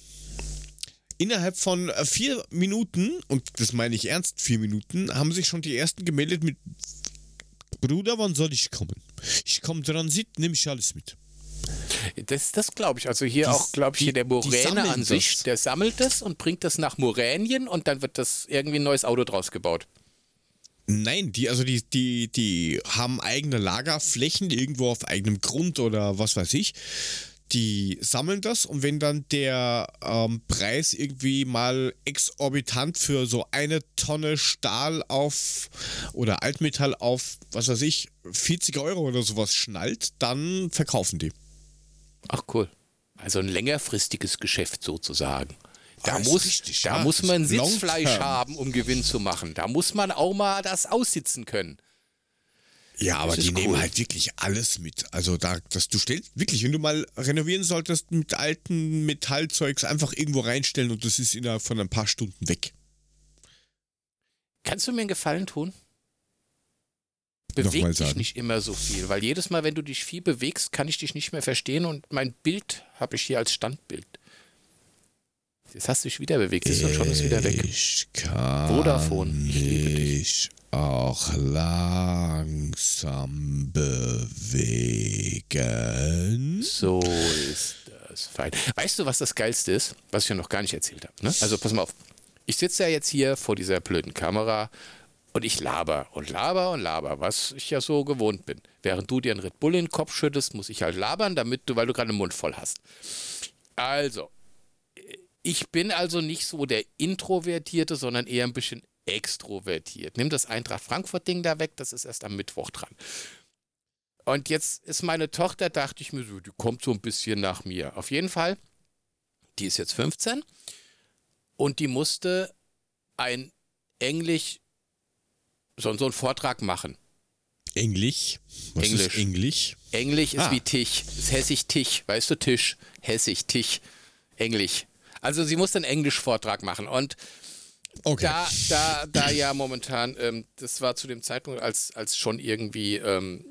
Innerhalb von vier Minuten, und das meine ich ernst, vier Minuten, haben sich schon die ersten gemeldet mit Bruder, wann soll ich kommen? Ich komme Transit, nehme ich alles mit. Das, das glaube ich. Also hier Die- auch, glaube ich, hier der Moräne an sich, das. der sammelt das und bringt das nach Moränien und dann wird das irgendwie ein neues Auto draus gebaut. Nein, die, also die, die, die haben eigene Lagerflächen irgendwo auf eigenem Grund oder was weiß ich. Die sammeln das und wenn dann der ähm, Preis irgendwie mal exorbitant für so eine Tonne Stahl auf oder Altmetall auf, was weiß ich, 40 Euro oder sowas schnallt, dann verkaufen die. Ach cool. Also ein längerfristiges Geschäft sozusagen. Da, Ah, muss, richtig, da ja. muss man Sitzfleisch haben, um Gewinn zu machen. Da muss man auch mal das aussitzen können. Ja, aber die ist nehmen cool. halt wirklich alles mit. Also da, dass du stellst, wirklich, wenn du mal renovieren solltest, mit alten Metallzeugs einfach irgendwo reinstellen und das ist innerhalb von ein paar Stunden weg. Kannst du mir einen Gefallen tun? Beweg dich nicht immer so viel, weil jedes Mal, wenn du dich viel bewegst, kann ich dich nicht mehr verstehen und mein Bild habe ich hier als Standbild. Jetzt hast du dich wieder bewegt, siehst du, und schon ist wieder weg. Ich kann Vodafone, ich liebe dich. auch langsam bewegen. So ist das fein. Weißt du, was das Geilste ist, was ich ja noch gar nicht erzählt habe? Ne? Also pass mal auf. Ich sitze ja jetzt hier vor dieser blöden Kamera und ich laber und laber und laber, was ich ja so gewohnt bin. Während du dir einen Red Bull in den Kopf schüttest, muss ich halt labern, damit du, weil du gerade den Mund voll hast. Also, ich bin also nicht so der Introvertierte, sondern eher ein bisschen extrovertiert. Nimm das Eintracht Frankfurt-Ding da weg, das ist erst am Mittwoch dran. Und jetzt ist meine Tochter, dachte ich mir so, die kommt so ein bisschen nach mir. Auf jeden Fall, die ist jetzt 15 und die musste ein Englisch, so, so einen Vortrag machen. Englisch. Was Englisch. ist Englisch? Englisch ist Ah. wie Tisch, ist hessisch Tisch, weißt du, Tisch, hessisch Tisch, Englisch. Also sie musste einen Englisch-Vortrag machen und Okay. da, da, da ja momentan, ähm, das war zu dem Zeitpunkt, als, als schon irgendwie ähm,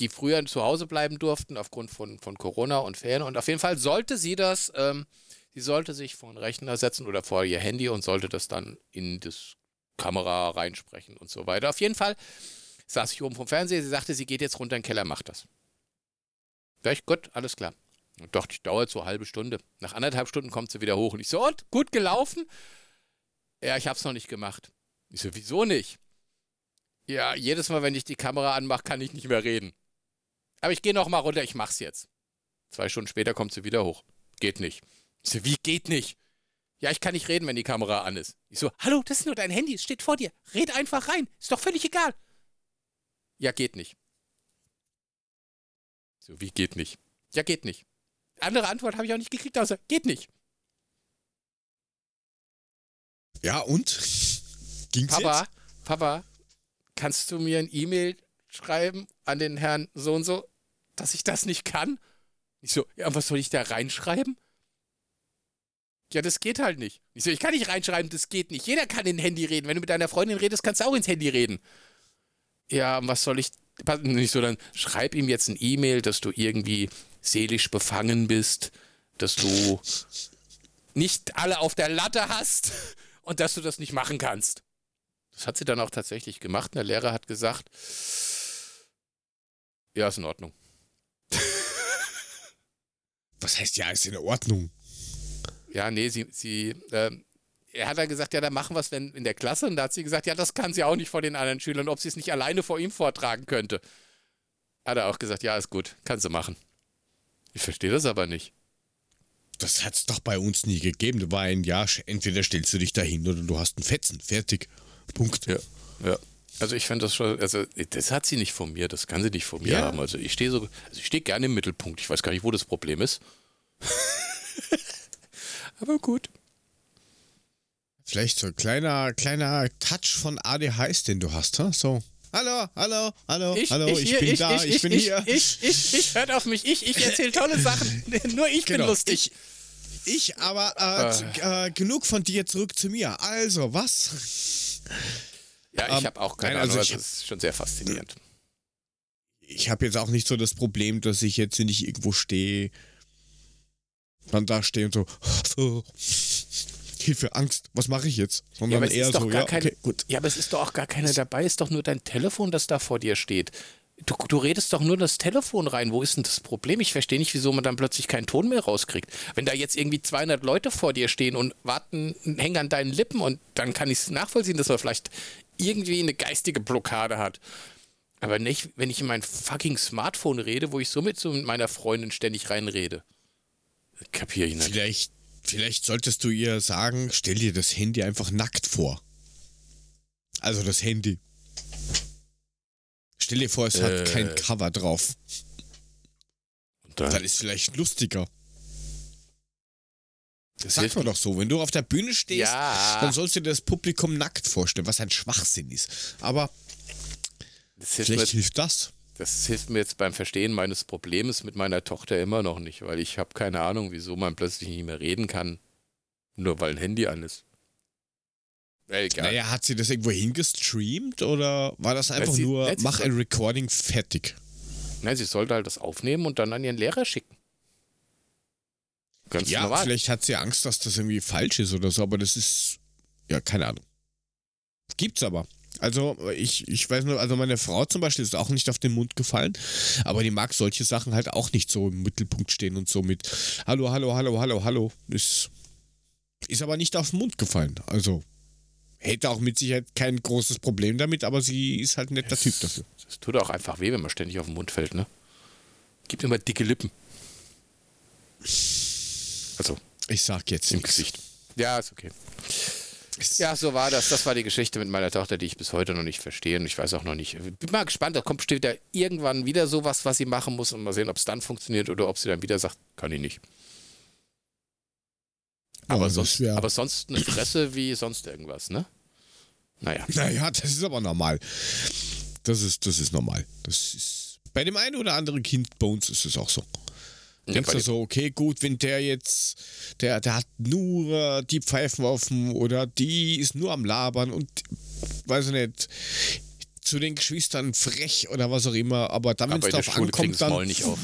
die früher zu Hause bleiben durften aufgrund von, von Corona und Ferien. Und auf jeden Fall sollte sie das, ähm, sie sollte sich vor einen Rechner setzen oder vor ihr Handy und sollte das dann in das Kamera reinsprechen und so weiter. Auf jeden Fall saß ich oben vom Fernseher, sie sagte, sie geht jetzt runter in den Keller, macht das. Ja, ich, gut, alles klar. Und dachte ich, dauert so eine halbe Stunde. Nach anderthalb Stunden kommt sie wieder hoch und ich so, und, gut gelaufen? Ja, ich hab's noch nicht gemacht. Ich so, wieso nicht? Ja, jedes Mal, wenn ich die Kamera anmache, kann ich nicht mehr reden. Aber ich gehe noch mal runter, ich mach's jetzt. Zwei Stunden später kommt sie wieder hoch. Geht nicht. Ich so, wie geht nicht? Ja, ich kann nicht reden, wenn die Kamera an ist. Ich so, hallo, das ist nur dein Handy, es steht vor dir. Red einfach rein. Ist doch völlig egal. Ja, geht nicht. So, wie geht nicht? Ja, geht nicht. Andere Antwort habe ich auch nicht gekriegt, außer geht nicht. Ja, und? Ging's Papa, jetzt? Papa, kannst du mir ein E-Mail schreiben an den Herrn so und so, dass ich das nicht kann? Ich so, ja, was soll ich da reinschreiben? Ja, das geht halt nicht. Ich so, ich kann nicht reinschreiben, das geht nicht. Jeder kann in Handy reden. Wenn du mit deiner Freundin redest, kannst du auch ins Handy reden. Ja, was soll ich. Nicht so, dann schreib ihm jetzt ein E-Mail, dass du irgendwie seelisch befangen bist, dass du nicht alle auf der Latte hast und dass du das nicht machen kannst. Das hat sie dann auch tatsächlich gemacht. Der Lehrer hat gesagt, ja, ist in Ordnung. Was heißt ja, ist in Ordnung? Ja, nee, sie, sie, ähm, er hat dann gesagt, ja, dann machen wir es wenn in der Klasse. Und da hat sie gesagt, ja, das kann sie auch nicht vor den anderen Schülern, ob sie es nicht alleine vor ihm vortragen könnte. Hat er auch gesagt, ja, ist gut, kann sie machen. Ich verstehe das aber nicht. Das hat's doch bei uns nie gegeben. Du war ein Jahr, entweder stellst du dich dahin oder du hast einen Fetzen. Fertig. Punkt. Ja, ja. Also ich fand das schon, also das hat sie nicht von mir, das kann sie nicht von mir Ja. haben. Also ich stehe so, also ich stehe gerne im Mittelpunkt. Ich weiß gar nicht, wo das Problem ist. aber gut. Vielleicht so ein kleiner, kleiner Touch von ADHS, den du hast, ha? So. Hallo, hallo, hallo, hallo, ich, hier, bin da, ich, bin ich, hier. Ich, ich, ich, hört auf mich, ich, ich erzähle tolle Sachen. Nur ich bin Genau, lustig. Ich aber äh, z- äh, genug von dir zurück zu mir. Also, was? ja, ich ähm, habe auch keine nein, also Ahnung, ich das ist schon sehr faszinierend. Ich habe jetzt auch nicht so das Problem, dass ich jetzt nicht irgendwo stehe, dann da stehe und so, so Hilfe, Angst, was mache ich jetzt? Ja, Sondern aber es eher ist doch so, gar ja, kein, okay, gut. ja, aber es ist doch auch gar keiner dabei, ist doch nur dein Telefon, das da vor dir steht. Du, du redest doch nur das Telefon rein. Wo ist denn das Problem? Ich verstehe nicht, wieso man dann plötzlich keinen Ton mehr rauskriegt. Wenn da jetzt irgendwie 200 Leute vor dir stehen und warten, hängen an deinen Lippen und dann kann ich es nachvollziehen, dass man vielleicht irgendwie eine geistige Blockade hat. Aber nicht, wenn ich in mein fucking Smartphone rede, wo ich somit so mit meiner Freundin ständig reinrede. Kapiere ich nicht. Vielleicht, vielleicht solltest du ihr sagen, stell dir das Handy einfach nackt vor. Also das Handy. Stell dir vor, es Äh. hat kein Cover drauf. Dann, Dann ist vielleicht lustiger. das Sag hilft mal doch so, wenn du auf der Bühne stehst, Ja. dann sollst du dir das Publikum nackt vorstellen, was ein Schwachsinn ist. Aber hilft, vielleicht hilft das. Das hilft mir jetzt beim Verstehen meines Problems mit meiner Tochter immer noch nicht, weil ich habe keine Ahnung, wieso man plötzlich nicht mehr reden kann, nur weil ein Handy an ist. Egal. Naja, hat sie das irgendwo hingestreamt oder war das einfach sie- nur, mach ein Recording fertig? Nein, sie sollte halt das aufnehmen und dann an ihren Lehrer schicken. Ganz Ja, normal. vielleicht hat sie Angst, dass das irgendwie falsch ist oder so, aber das ist, ja, keine Ahnung. Gibt's aber. Also, ich, ich weiß nur, also meine Frau zum Beispiel ist auch nicht auf den Mund gefallen, aber die mag solche Sachen halt auch nicht so im Mittelpunkt stehen und so mit Hallo, hallo, hallo, hallo, hallo. Ist, ist aber nicht auf den Mund gefallen. Also, hätte auch mit Sicherheit kein großes Problem damit, aber sie ist halt ein netter Typ dafür. Es tut auch einfach weh, wenn man ständig auf den Mund fällt, ne? Gibt immer dicke Lippen. Also Ich sag jetzt im nichts. Gesicht. Ja, ist okay. Ja, so war das. Das war die Geschichte mit meiner Tochter, die ich bis heute noch nicht verstehe. Und ich weiß auch noch nicht. Bin mal gespannt, da kommt bestimmt ja irgendwann wieder sowas, was sie machen muss. Und mal sehen, ob es dann funktioniert oder ob sie dann wieder sagt, kann ich nicht. Aber, Oh, sonst, aber sonst eine Fresse wie sonst irgendwas, ne? Naja. Naja, das ist aber normal. Das ist, das ist normal. Das ist. Bei dem einen oder anderen Kind bei uns ist es auch so. Ja, Denkst du so, okay, gut, wenn der jetzt, der, der hat nur die Pfeifen offen oder die ist nur am Labern und weiß ich nicht, zu den Geschwistern frech oder was auch immer, aber dann, wenn Aber es darauf ankommt, dann. Maul nicht auf.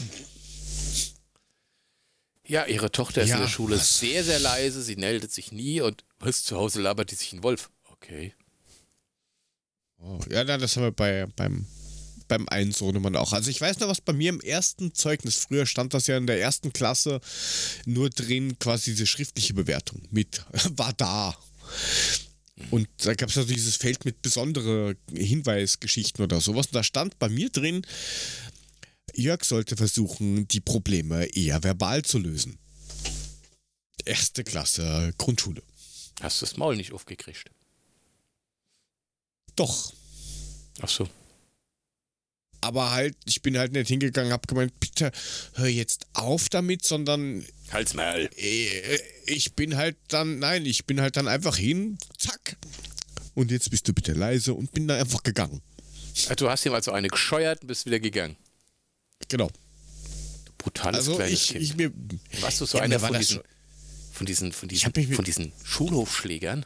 Ja, ihre Tochter ist Ja, in der Schule was- sehr, sehr leise. Sie meldet sich nie und was, zu Hause labert die sich ein Wolf. Okay. Oh, ja, das haben wir bei, beim, beim Sohnemann auch. Also ich weiß noch, was bei mir im ersten Zeugnis, früher stand das ja in der ersten Klasse nur drin, quasi diese schriftliche Bewertung mit war da. Und da gab es ja dieses Feld mit besondere Hinweisgeschichten oder sowas. Und da stand bei mir drin, Jörg sollte versuchen, die Probleme eher verbal zu lösen. Erste Klasse Grundschule. Hast du das Maul nicht aufgekriegt? Doch. Ach so. Aber halt, ich bin halt nicht hingegangen, hab gemeint, bitte hör jetzt auf damit, sondern Halt's mal. äh, ich bin halt dann, nein, ich bin halt dann einfach hin, zack. Und jetzt bist du bitte leise und bin dann einfach gegangen. Du hast ihm also eine gescheuert und bist wieder gegangen. Genau. Brutales Also kleines ich, Kind. ich mir. Warst du so Ja, einer von diesen, von diesen, von diesen, von diesen Schulhofschlägern?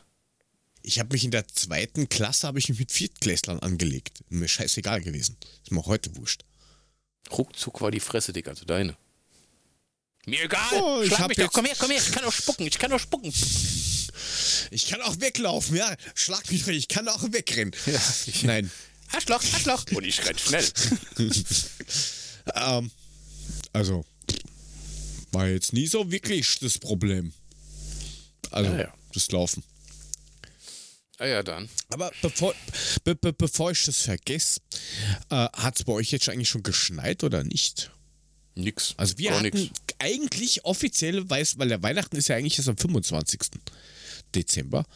Ich habe mich in der zweiten Klasse habe ich mich mit Viertklässlern angelegt. Mir scheißegal gewesen. Ist mir auch heute wurscht. Ruckzuck war die Fresse dick, also deine. Mir egal! Oh, ich Schlag mich doch! Komm her, komm her! Ich kann doch spucken! Ich kann doch spucken! Ich kann auch weglaufen, ja. Schlag mich doch, ich kann auch wegrennen. Ja, ich- Nein. Arschloch, Arschloch! Und ich renn schnell. Ähm, also, war jetzt nie so wirklich das Problem. Also, Ja, ja. das Laufen. Ah ja, dann. Aber bevor, be, be, bevor ich das vergesse, äh, hat es bei euch jetzt eigentlich schon geschneit oder nicht? Nix. Also wir hatten nix. eigentlich offiziell, weiß, weil der Weihnachten ist ja eigentlich erst am 25. Dezember.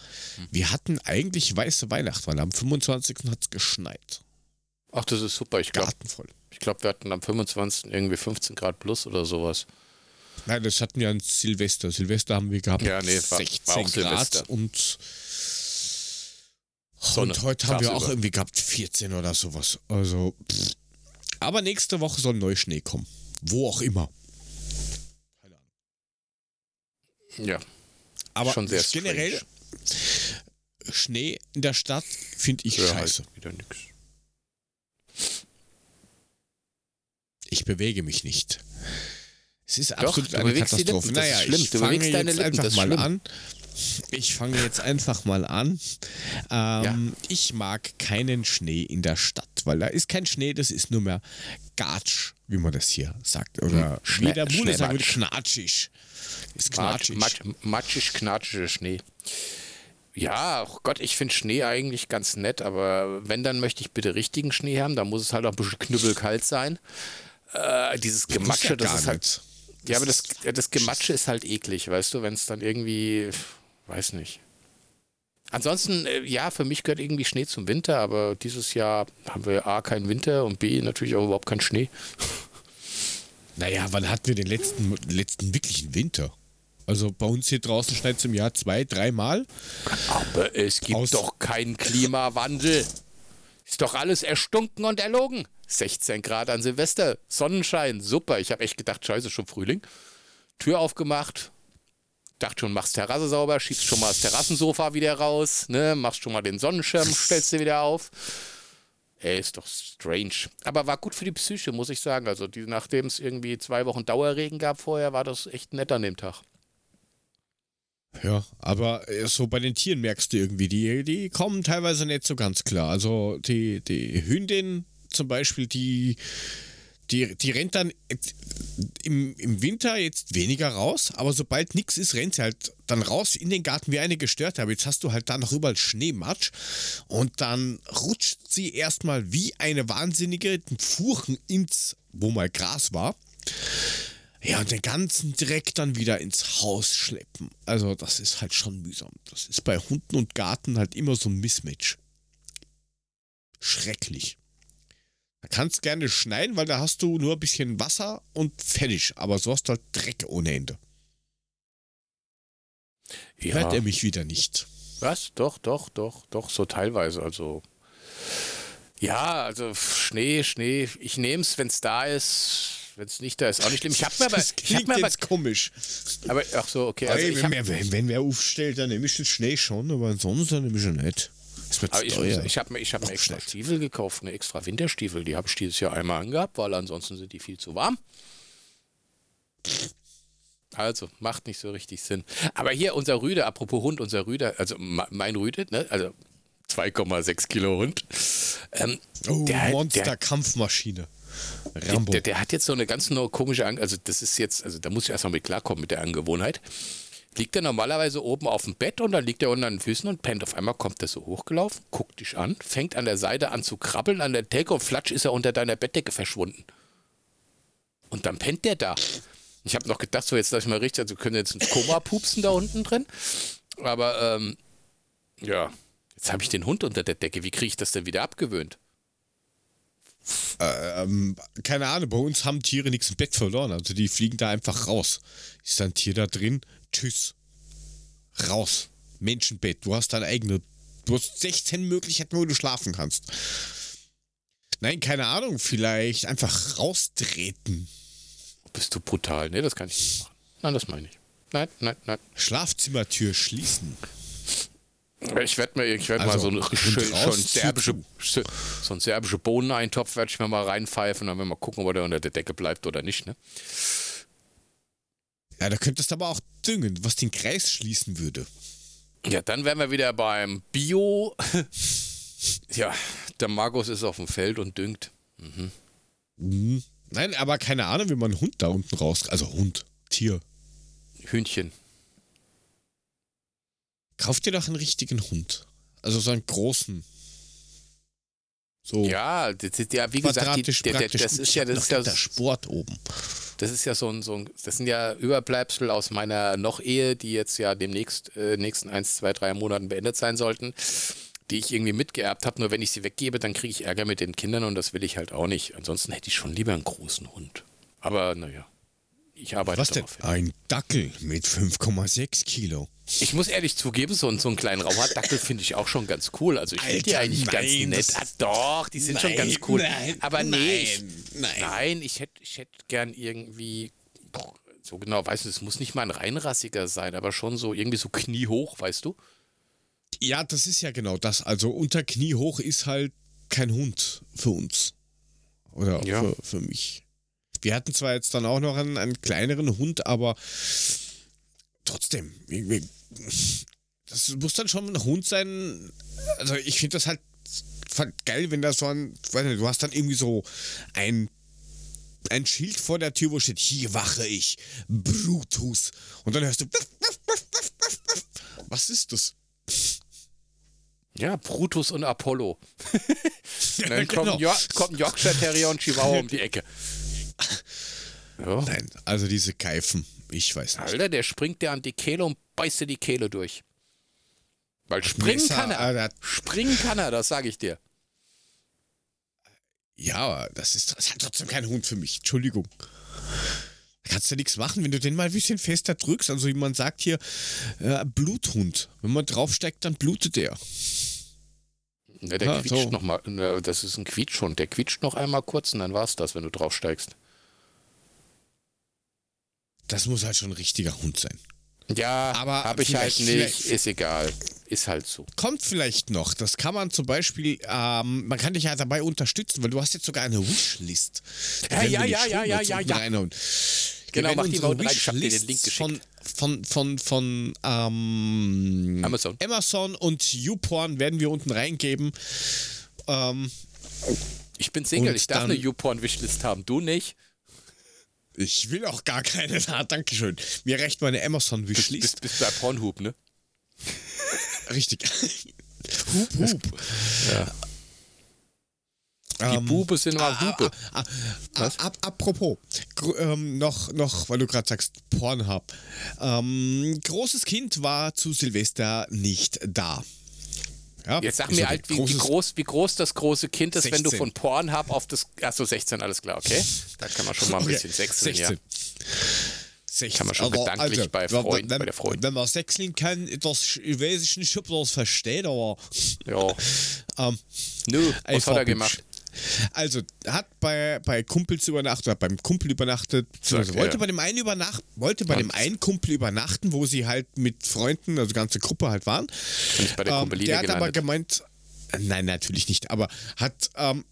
Wir hatten eigentlich weiße Weihnachten, weil am 25. hat es geschneit. Ach, das ist super. Ich glaube, ich wir hatten am 25. irgendwie 15 Grad plus oder sowas. Nein, das hatten wir an Silvester. Silvester haben wir gehabt Ja, nee, war- 16 war auch Grad Silvester. und Sonne, Und heute haben wir auch irgendwie gehabt 14 oder sowas. Also, pff. aber nächste Woche soll Neuschnee kommen. Wo auch immer. Ja. Aber Schon sehr generell Schnee in der Stadt finde ich ja scheiße. Halt wieder nix. Ich bewege mich nicht. Es ist Doch, absolut du eine Katastrophe. Lippen, das ist naja, schlimm. ich Du fange jetzt Lippen, einfach mal schlimm. an. Ich fange jetzt einfach mal an. Ähm, Ich mag keinen Schnee in der Stadt, weil da ist kein Schnee, das ist nur mehr Gatsch, wie man das hier sagt. Oder Schnee- wie der Mule Schneematsch. knatschig. Ist Matsch, knatschig. matsch, matschig, knatschige Schnee. Ja, oh Gott, ich finde Schnee eigentlich ganz nett, aber wenn, dann möchte ich bitte richtigen Schnee haben. Da muss es halt auch ein bisschen knüppelkalt sein. Äh, dieses Muss Gematsche, ja das ist halt. nicht. Ja, aber das, das Gematsche ist halt eklig, weißt du, wenn es dann irgendwie. Weiß nicht. Ansonsten, äh, ja, für mich gehört irgendwie Schnee zum Winter, aber dieses Jahr haben wir A, keinen Winter und B, natürlich auch überhaupt keinen Schnee. Naja, wann hatten wir den letzten, letzten wirklichen Winter? Also bei uns hier draußen schneit es im Jahr zwei, dreimal. Aber es gibt Aus- doch keinen Klimawandel. Ist doch alles erstunken und erlogen. 16 Grad an Silvester, Sonnenschein, super. Ich habe echt gedacht, scheiße, schon Frühling. Tür aufgemacht, dachte schon, machst Terrasse sauber, schiebst schon mal das Terrassensofa wieder raus, ne, machst schon mal den Sonnenschirm, stellst du wieder auf. Ey, ist doch strange. Aber war gut für die Psyche, muss ich sagen. Also, nachdem es irgendwie zwei Wochen Dauerregen gab vorher, war das echt nett an dem Tag. Ja, aber äh, so bei den Tieren merkst du irgendwie, die, die kommen teilweise nicht so ganz klar. Also die, die Hündin zum Beispiel, die, die, die rennt dann im, im Winter jetzt weniger raus, aber sobald nichts ist, rennt sie halt dann raus in den Garten wie eine gestört. Aber jetzt hast du halt da noch überall Schneematsch und dann rutscht sie erstmal wie eine Wahnsinnige den Furchen ins, wo mal Gras war. Ja, und den ganzen Dreck dann wieder ins Haus schleppen. Also, das ist halt schon mühsam. Das ist bei Hunden und Garten halt immer so ein Mismatch. Schrecklich. Da kannst gerne schneiden, weil da hast du nur ein bisschen Wasser und fertig. Aber so hast du halt Dreck ohne Ende. Hört er mich wieder nicht. Was? Doch, doch, doch, doch, so teilweise. Also. Ja, also Schnee, Schnee. Ich nehme es, wenn es da ist. Wenn es nicht da ist, auch nicht schlimm. Ich habe mir aber. das Ich klingt mir aber, jetzt komisch. aber. Ach so, okay. Also Ey, ich wenn, hab, wer, wenn, wenn wer aufstellt, dann nehme ich den Schnee schon, aber ansonsten nehme ich ihn nicht. Ist mir aber zu ich, teuer. ich habe mir, ich hab mir extra Aufschnitt. Stiefel gekauft, eine extra Winterstiefel. Die habe ich dieses Jahr einmal angehabt, weil ansonsten sind die viel zu warm. Also, macht nicht so richtig Sinn. Aber hier unser Rüde, apropos Hund, unser Rüde, also me- mein Rüde, ne? Also 2,6 Kilo Hund. Ähm, oh, der- Monster-Kampfmaschine. Rambo. Der, der hat jetzt so eine ganz neue komische, Ang also das ist jetzt, also da muss ich erstmal mit klarkommen mit der Angewohnheit. Liegt er normalerweise oben auf dem Bett und dann liegt er unter den Füßen und pennt. Auf einmal kommt er so hochgelaufen, guckt dich an, fängt an der Seite an zu krabbeln an der Decke und flatsch ist er unter deiner Bettdecke verschwunden. Und dann pennt der da. Ich habe noch gedacht, so jetzt lass ich mal richtig, also können jetzt ins Koma pupsen da unten drin. Aber ähm, ja, jetzt habe ich den Hund unter der Decke. Wie kriege ich das denn wieder abgewöhnt? Ähm, keine Ahnung, bei uns haben Tiere nichts im Bett verloren. Also die fliegen da einfach raus. Ist ein Tier da drin? Tschüss. Raus. Menschenbett. Du hast dein eigenes. Du hast 16 Möglichkeiten, wo du schlafen kannst. Nein, keine Ahnung. Vielleicht einfach raustreten. Bist du brutal? Nee, das kann ich nicht machen. Nein, das meine ich. Nein, nein, nein. Schlafzimmertür schließen. Ich werde mir, ich werd mal Also, so, eine, schön, schon serbische, so einen serbische Bohneneintopf werde ich mir mal reinpfeifen, dann werden wir mal gucken, ob der unter der Decke bleibt oder nicht. Ne? Ja, da könntest du aber auch düngen, was den Kreis schließen würde. Ja, dann wären wir wieder beim Bio. ja, der Markus ist auf dem Feld und düngt. Mhm. Nein, aber keine Ahnung, wie man einen Hund da unten raus. Also Hund, Tier. Hühnchen. Kauf dir doch einen richtigen Hund. Also so einen großen. So Ja, das, ja wie gesagt, die, der, der, das ist ich ja, das noch ist ja, der Sport oben. das ist ja so ein, so ein, das sind ja Überbleibsel aus meiner Noch-Ehe, die jetzt ja demnächst, äh, nächsten eins, zwei, drei Monaten beendet sein sollten, die ich irgendwie mitgeerbt habe. Nur wenn ich sie weggebe, dann kriege ich Ärger mit den Kindern und das will ich halt auch nicht. Ansonsten hätte ich schon lieber einen großen Hund. Aber naja, ich arbeite Was denn? hin. Ein Dackel mit 5,6 Kilo. Ich muss ehrlich zugeben, so, einen- so einen kleinen Rauhaardackel finde ich auch schon ganz cool. Also ich finde die eigentlich ganz nein, nett. das- Ah, doch, die sind schon Nein, ganz cool. nein, Aber nee, ich, nein, ich hätte ich hätt gern irgendwie, so genau, weißt du, es muss nicht mal ein reinrassiger sein, aber schon so irgendwie so kniehoch, weißt du? Ja, das ist ja genau das. Also unter Knie hoch ist halt kein Hund für uns. Oder Ja. für, für mich. Wir hatten zwar jetzt dann auch noch einen, einen kleineren Hund, aber trotzdem, das muss dann schon ein Hund sein. Also ich finde das halt geil, wenn da so ein, weiß nicht, du hast dann irgendwie so ein ein Schild vor der Tür, wo steht, hier wache ich, Brutus. Und dann hörst du, was ist das? Ja, Brutus und Apollo. und dann genau. kommt, jo kommt ein Yorkshire Terrier und Chihuahua um die Ecke. Ja. Nein, also diese Keifen, ich weiß nicht. Alter, der springt dir an die Kehle und beißt dir die Kehle durch. Weil springen Messer, kann er. Springen kann er, das sage ich dir. Ja, aber das ist, das ist halt trotzdem kein Hund für mich. Entschuldigung. Da kannst du nichts machen, wenn du den mal ein bisschen fester drückst. Also wie man sagt hier, äh, Bluthund. Wenn man draufsteigt, dann blutet der. Ja, der ja, quietscht so. noch mal. Das ist ein Quietschhund. Der quietscht noch einmal kurz und dann war es das, wenn du draufsteigst. Das muss halt schon ein richtiger Hund sein. Ja, aber habe ich halt nicht. Ist egal. Ist halt so. Kommt vielleicht noch. Das kann man zum Beispiel, ähm, man kann dich ja dabei unterstützen, weil du hast jetzt sogar eine Wishlist. Ja, ja, ja, ja, ja, ja, ja. Reinhauen. Genau, mach die mal rein. Ich hab dir den Link geschickt. Von, von, von, von ähm, Amazon. Amazon und YouPorn werden wir unten reingeben. Ähm, ich bin Single, ich darf eine YouPorn-Wishlist haben. Du nicht? Ich will auch gar keine da, Dankeschön. Mir recht meine Amazon wishlist. Bist, bist, bist bei Pornhub, ne? Richtig. hup, hup. Ja. Die ähm, Bube sind mal ah, Hupe. Ah, ah, ah ab, apropos, ähm, noch, noch, weil du gerade sagst, Pornhub. Ähm, großes Kind war zu Silvester nicht da. Ja, Jetzt sag mir halt, wie, wie, groß, wie groß das große Kind ist, 16. wenn du von Pornhub auf das. Achso, 16, alles klar, okay. Da kann man schon mal ein bisschen okay. sechseln, 16. ja. 16. Kann man schon aber, gedanklich also, bei, Freund, wenn, bei der Freundin. Wenn man sechseln kann, das weiß ich nicht, ob das versteht, aber. Ja. ähm, Nö, was hat er gemacht? Also, hat bei, bei Kumpels übernachtet, oder beim Kumpel übernachtet, also wollte bei dem einen übernachten, wollte bei dem einen Kumpel übernachten, wo sie halt mit Freunden, also ganze Gruppe halt waren. Und bei der ähm, der hat gelandet. aber gemeint, nein, natürlich nicht, aber hat ähm,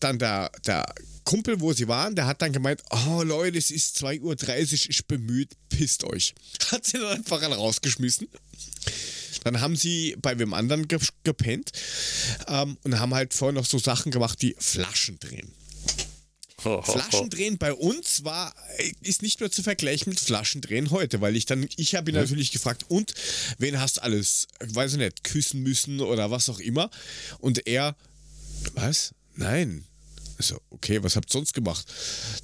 dann der, der Kumpel, wo sie waren, der hat dann gemeint, oh Leute, es ist 2.30 Uhr, ich bemüht, pisst euch. Hat sie dann einfach rausgeschmissen. Dann haben sie bei wem anderen gepennt ähm, und haben halt vorher noch so Sachen gemacht wie Flaschen drehen. Flaschendrehen bei uns war, äh, ist nicht mehr zu vergleichen mit Flaschendrehen heute, weil ich dann, ich habe ihn natürlich gefragt, und wen hast du alles, weiß ich nicht, küssen müssen oder was auch immer. Und er, was? Nein. Also, okay, was habt ihr sonst gemacht?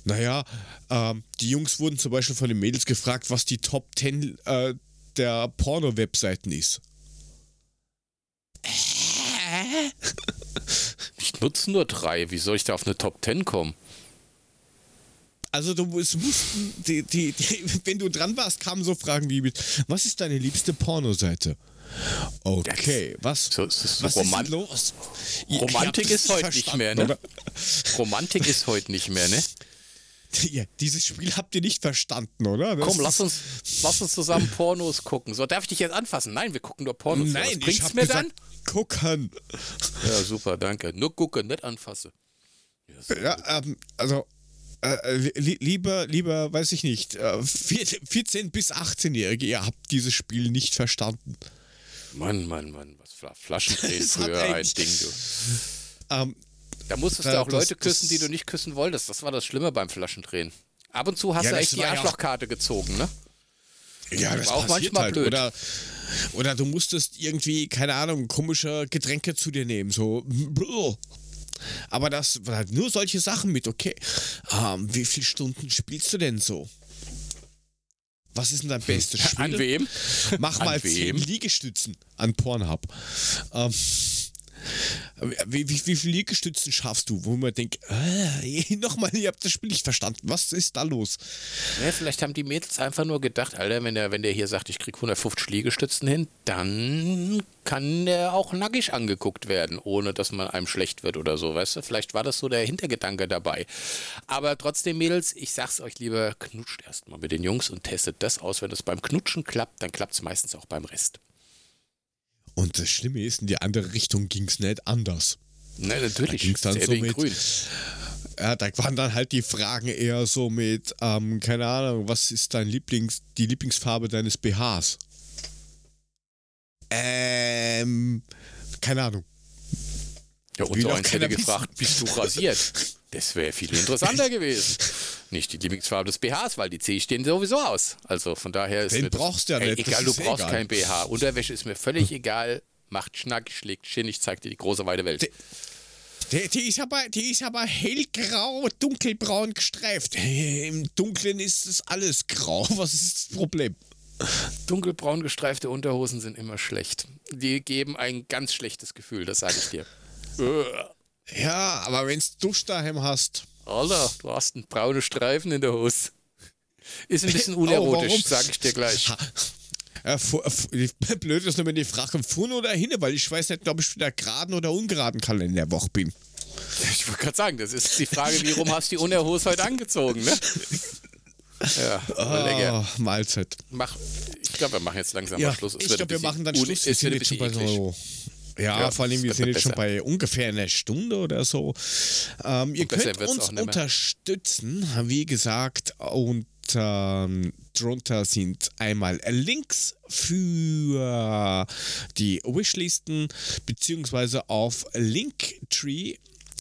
Naja, ähm, die Jungs wurden zum Beispiel von den Mädels gefragt, was die Top 10 äh, der Porno-Webseiten ist. Ich nutze nur drei. Wie soll ich da auf eine Top 10 kommen? Also du musst, die, die, die, wenn du dran warst, kamen so Fragen wie was ist deine liebste Pornoseite? Okay, was, so, so was Roman ist los? Romantik ist heute nicht mehr, ne? Oder? Romantik ist heute nicht mehr, ne? Ja, dieses Spiel habt ihr nicht verstanden, oder? Das Komm, lass uns, lass uns zusammen Pornos gucken. So, darf ich dich jetzt anfassen? Nein, wir gucken nur Pornos. Nein, Was ich hab mir gesagt, dann? Gucken. Ja, super, danke. Nur gucken, nicht anfassen. Ja, ja ähm, also, äh, li lieber, lieber, weiß ich nicht, äh, 14 bis 18-Jährige, ihr habt dieses Spiel nicht verstanden. Mann, Mann, Mann, was Flaschendrehen früher ein Ding, du. Ähm, da musstest du auch das, Leute küssen, die du nicht küssen wolltest. Das war das Schlimme beim Flaschendrehen. Ab und zu hast ja, du echt die Arschlochkarte gezogen, ne? Ja, das war auch manchmal halt. blöd. Oder, oder du musstest irgendwie, keine Ahnung, komische Getränke zu dir nehmen. So. Aber das war halt nur solche Sachen mit, okay. Ähm, wie viele Stunden spielst du denn so? Was ist denn dein bestes Spiel? An wem? Mach mal an 10 Liegestützen an Pornhub. Ähm, wie, wie, wie viele Liegestützen schaffst du, wo man denkt, äh, nochmal, ihr habt das Spiel nicht verstanden. Was ist da los? Ja, vielleicht haben die Mädels einfach nur gedacht, Alter, wenn der, wenn der hier sagt, ich krieg 150 Liegestützen hin, dann kann der auch nackig angeguckt werden, ohne dass man einem schlecht wird oder so, weißt du? Vielleicht war das so der Hintergedanke dabei. Aber trotzdem, Mädels, ich sag's euch lieber, knutscht erstmal mit den Jungs und testet das aus. Wenn es beim Knutschen klappt, dann klappt es meistens auch beim Rest. Und das Schlimme ist, in die andere Richtung ging es nicht anders. Nein, natürlich. Da ging es dann so mit. Grün. Ja, da waren dann halt die Fragen eher so mit, ähm, keine Ahnung, was ist dein Lieblings, die Lieblingsfarbe deines BHs? Ähm, keine Ahnung. Ja, unser doch eins hätte gefragt, bist du rasiert? Das wäre viel interessanter gewesen. Nicht die Lieblingsfarbe des BHs, weil die C stehen sowieso aus. Also von daher ist Den brauchst du ja nicht, Egal, du ist brauchst egal. kein BH. Unterwäsche ist mir völlig egal. Macht Schnack, schlägt Schinn, ich zeig dir die große weite Welt. Die, die, ist aber, die ist aber hellgrau, dunkelbraun gestreift. Im Dunkeln ist es alles grau. Was ist das Problem? Dunkelbraun gestreifte Unterhosen sind immer schlecht. Die geben ein ganz schlechtes Gefühl, das sage ich dir. Ja, aber wenn du Dusch daheim hast. Alter, du hast einen braunen Streifen in der Hose. Ist ein bisschen Oh, unerotisch, warum? sage ich dir gleich. Äh, äh, blöd ist nur, wenn die Fragen vorne oder hinne, weil ich weiß nicht, ob ich wieder geraden oder ungeraden Kalenderwoche bin. Ich wollte gerade sagen, das ist die Frage, wie rum hast du die Unterhose heute angezogen, ne? Ja. Oh, Mahlzeit. Mach, ich glaube, wir machen jetzt langsam Ja, mal Schluss. Es ich glaube, wir bisschen machen dann Schluss. Es wird ein bisschen eklig. Ja, Ja, vor allem, wir sind jetzt schon bei ungefähr einer Stunde oder so. Ähm, ihr könnt uns unterstützen, wie gesagt, und ähm, drunter sind einmal Links für die Wishlisten, beziehungsweise auf Linktree.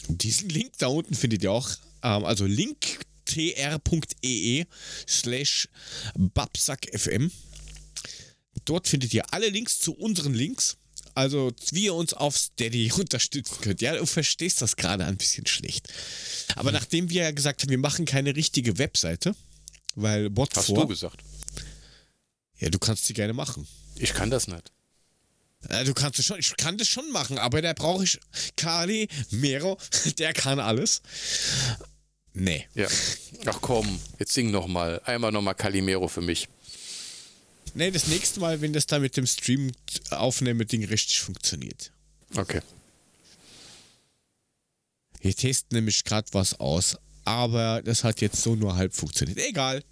Diesen Link da unten findet ihr auch, ähm, also linktr.ee slash babsackfm. Dort findet ihr alle Links zu unseren Links. Also, wie ihr uns auf Steady unterstützen könnt. Ja, du verstehst das gerade ein bisschen schlecht. Aber nachdem wir ja gesagt haben, wir machen keine richtige Webseite, weil Bot Hast vor. du gesagt. Ja, du kannst sie gerne machen. Ich kann das nicht. Ja, du kannst es schon, ich kann das schon machen, aber da brauche ich Kali, Mero, der kann alles. Nee. Ja. Ach komm, jetzt sing noch mal. Einmal noch mal Calimero für mich. Nee, das nächste Mal, wenn das da mit dem Stream aufnehmen Ding richtig funktioniert. Okay. Wir testen nämlich gerade was aus, aber das hat jetzt so nur halb funktioniert. Egal.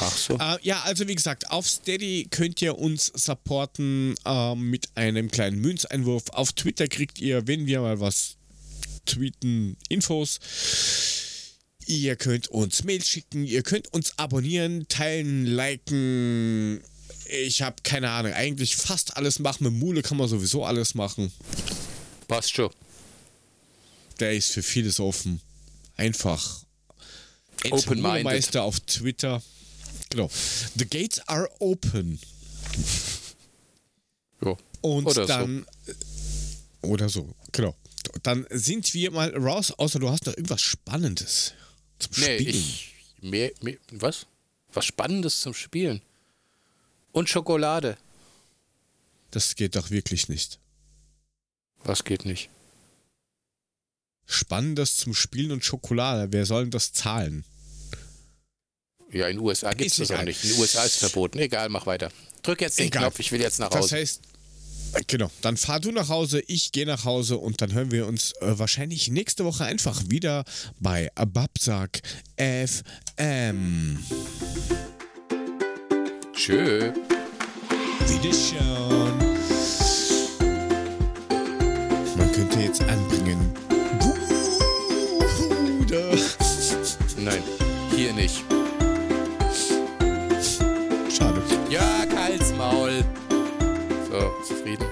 Ach so. Äh, ja, also wie gesagt, auf Steady könnt ihr uns supporten ähm, mit einem kleinen Münzeinwurf. Auf Twitter kriegt ihr, wenn wir mal was tweeten, Infos. Ihr könnt uns Mail schicken, ihr könnt uns abonnieren, teilen, liken. Ich habe keine Ahnung, eigentlich fast alles machen. Mit Mule kann man sowieso alles machen. Passt schon. Der ist für vieles offen. Einfach. Open-minded. Meister auf Twitter. Genau. The gates are open. Jo. Und Oder so. dann. Oder so, genau. Dann sind wir mal raus, außer du hast noch irgendwas Spannendes zum Nee, Spielen. ich. Mehr, mehr, was? Was Spannendes zum Spielen. Und Schokolade. Das geht doch wirklich nicht. Was geht nicht? Spannendes zum Spielen und Schokolade. Wer soll denn das zahlen? Ja, in den USA gibt es das auch nicht. In den USA ist es verboten. Egal, mach weiter. Drück jetzt den Egal. Knopf, ich will jetzt nach Das Hause. heißt, äh, genau, dann fahr du nach Hause, ich gehe nach Hause und dann hören wir uns äh, wahrscheinlich nächste Woche einfach wieder bei Babsack FM. Tschö. Wiederschauen. Man könnte jetzt anbringen. Bruder. Nein, hier nicht. Schade. Ja, zufrieden.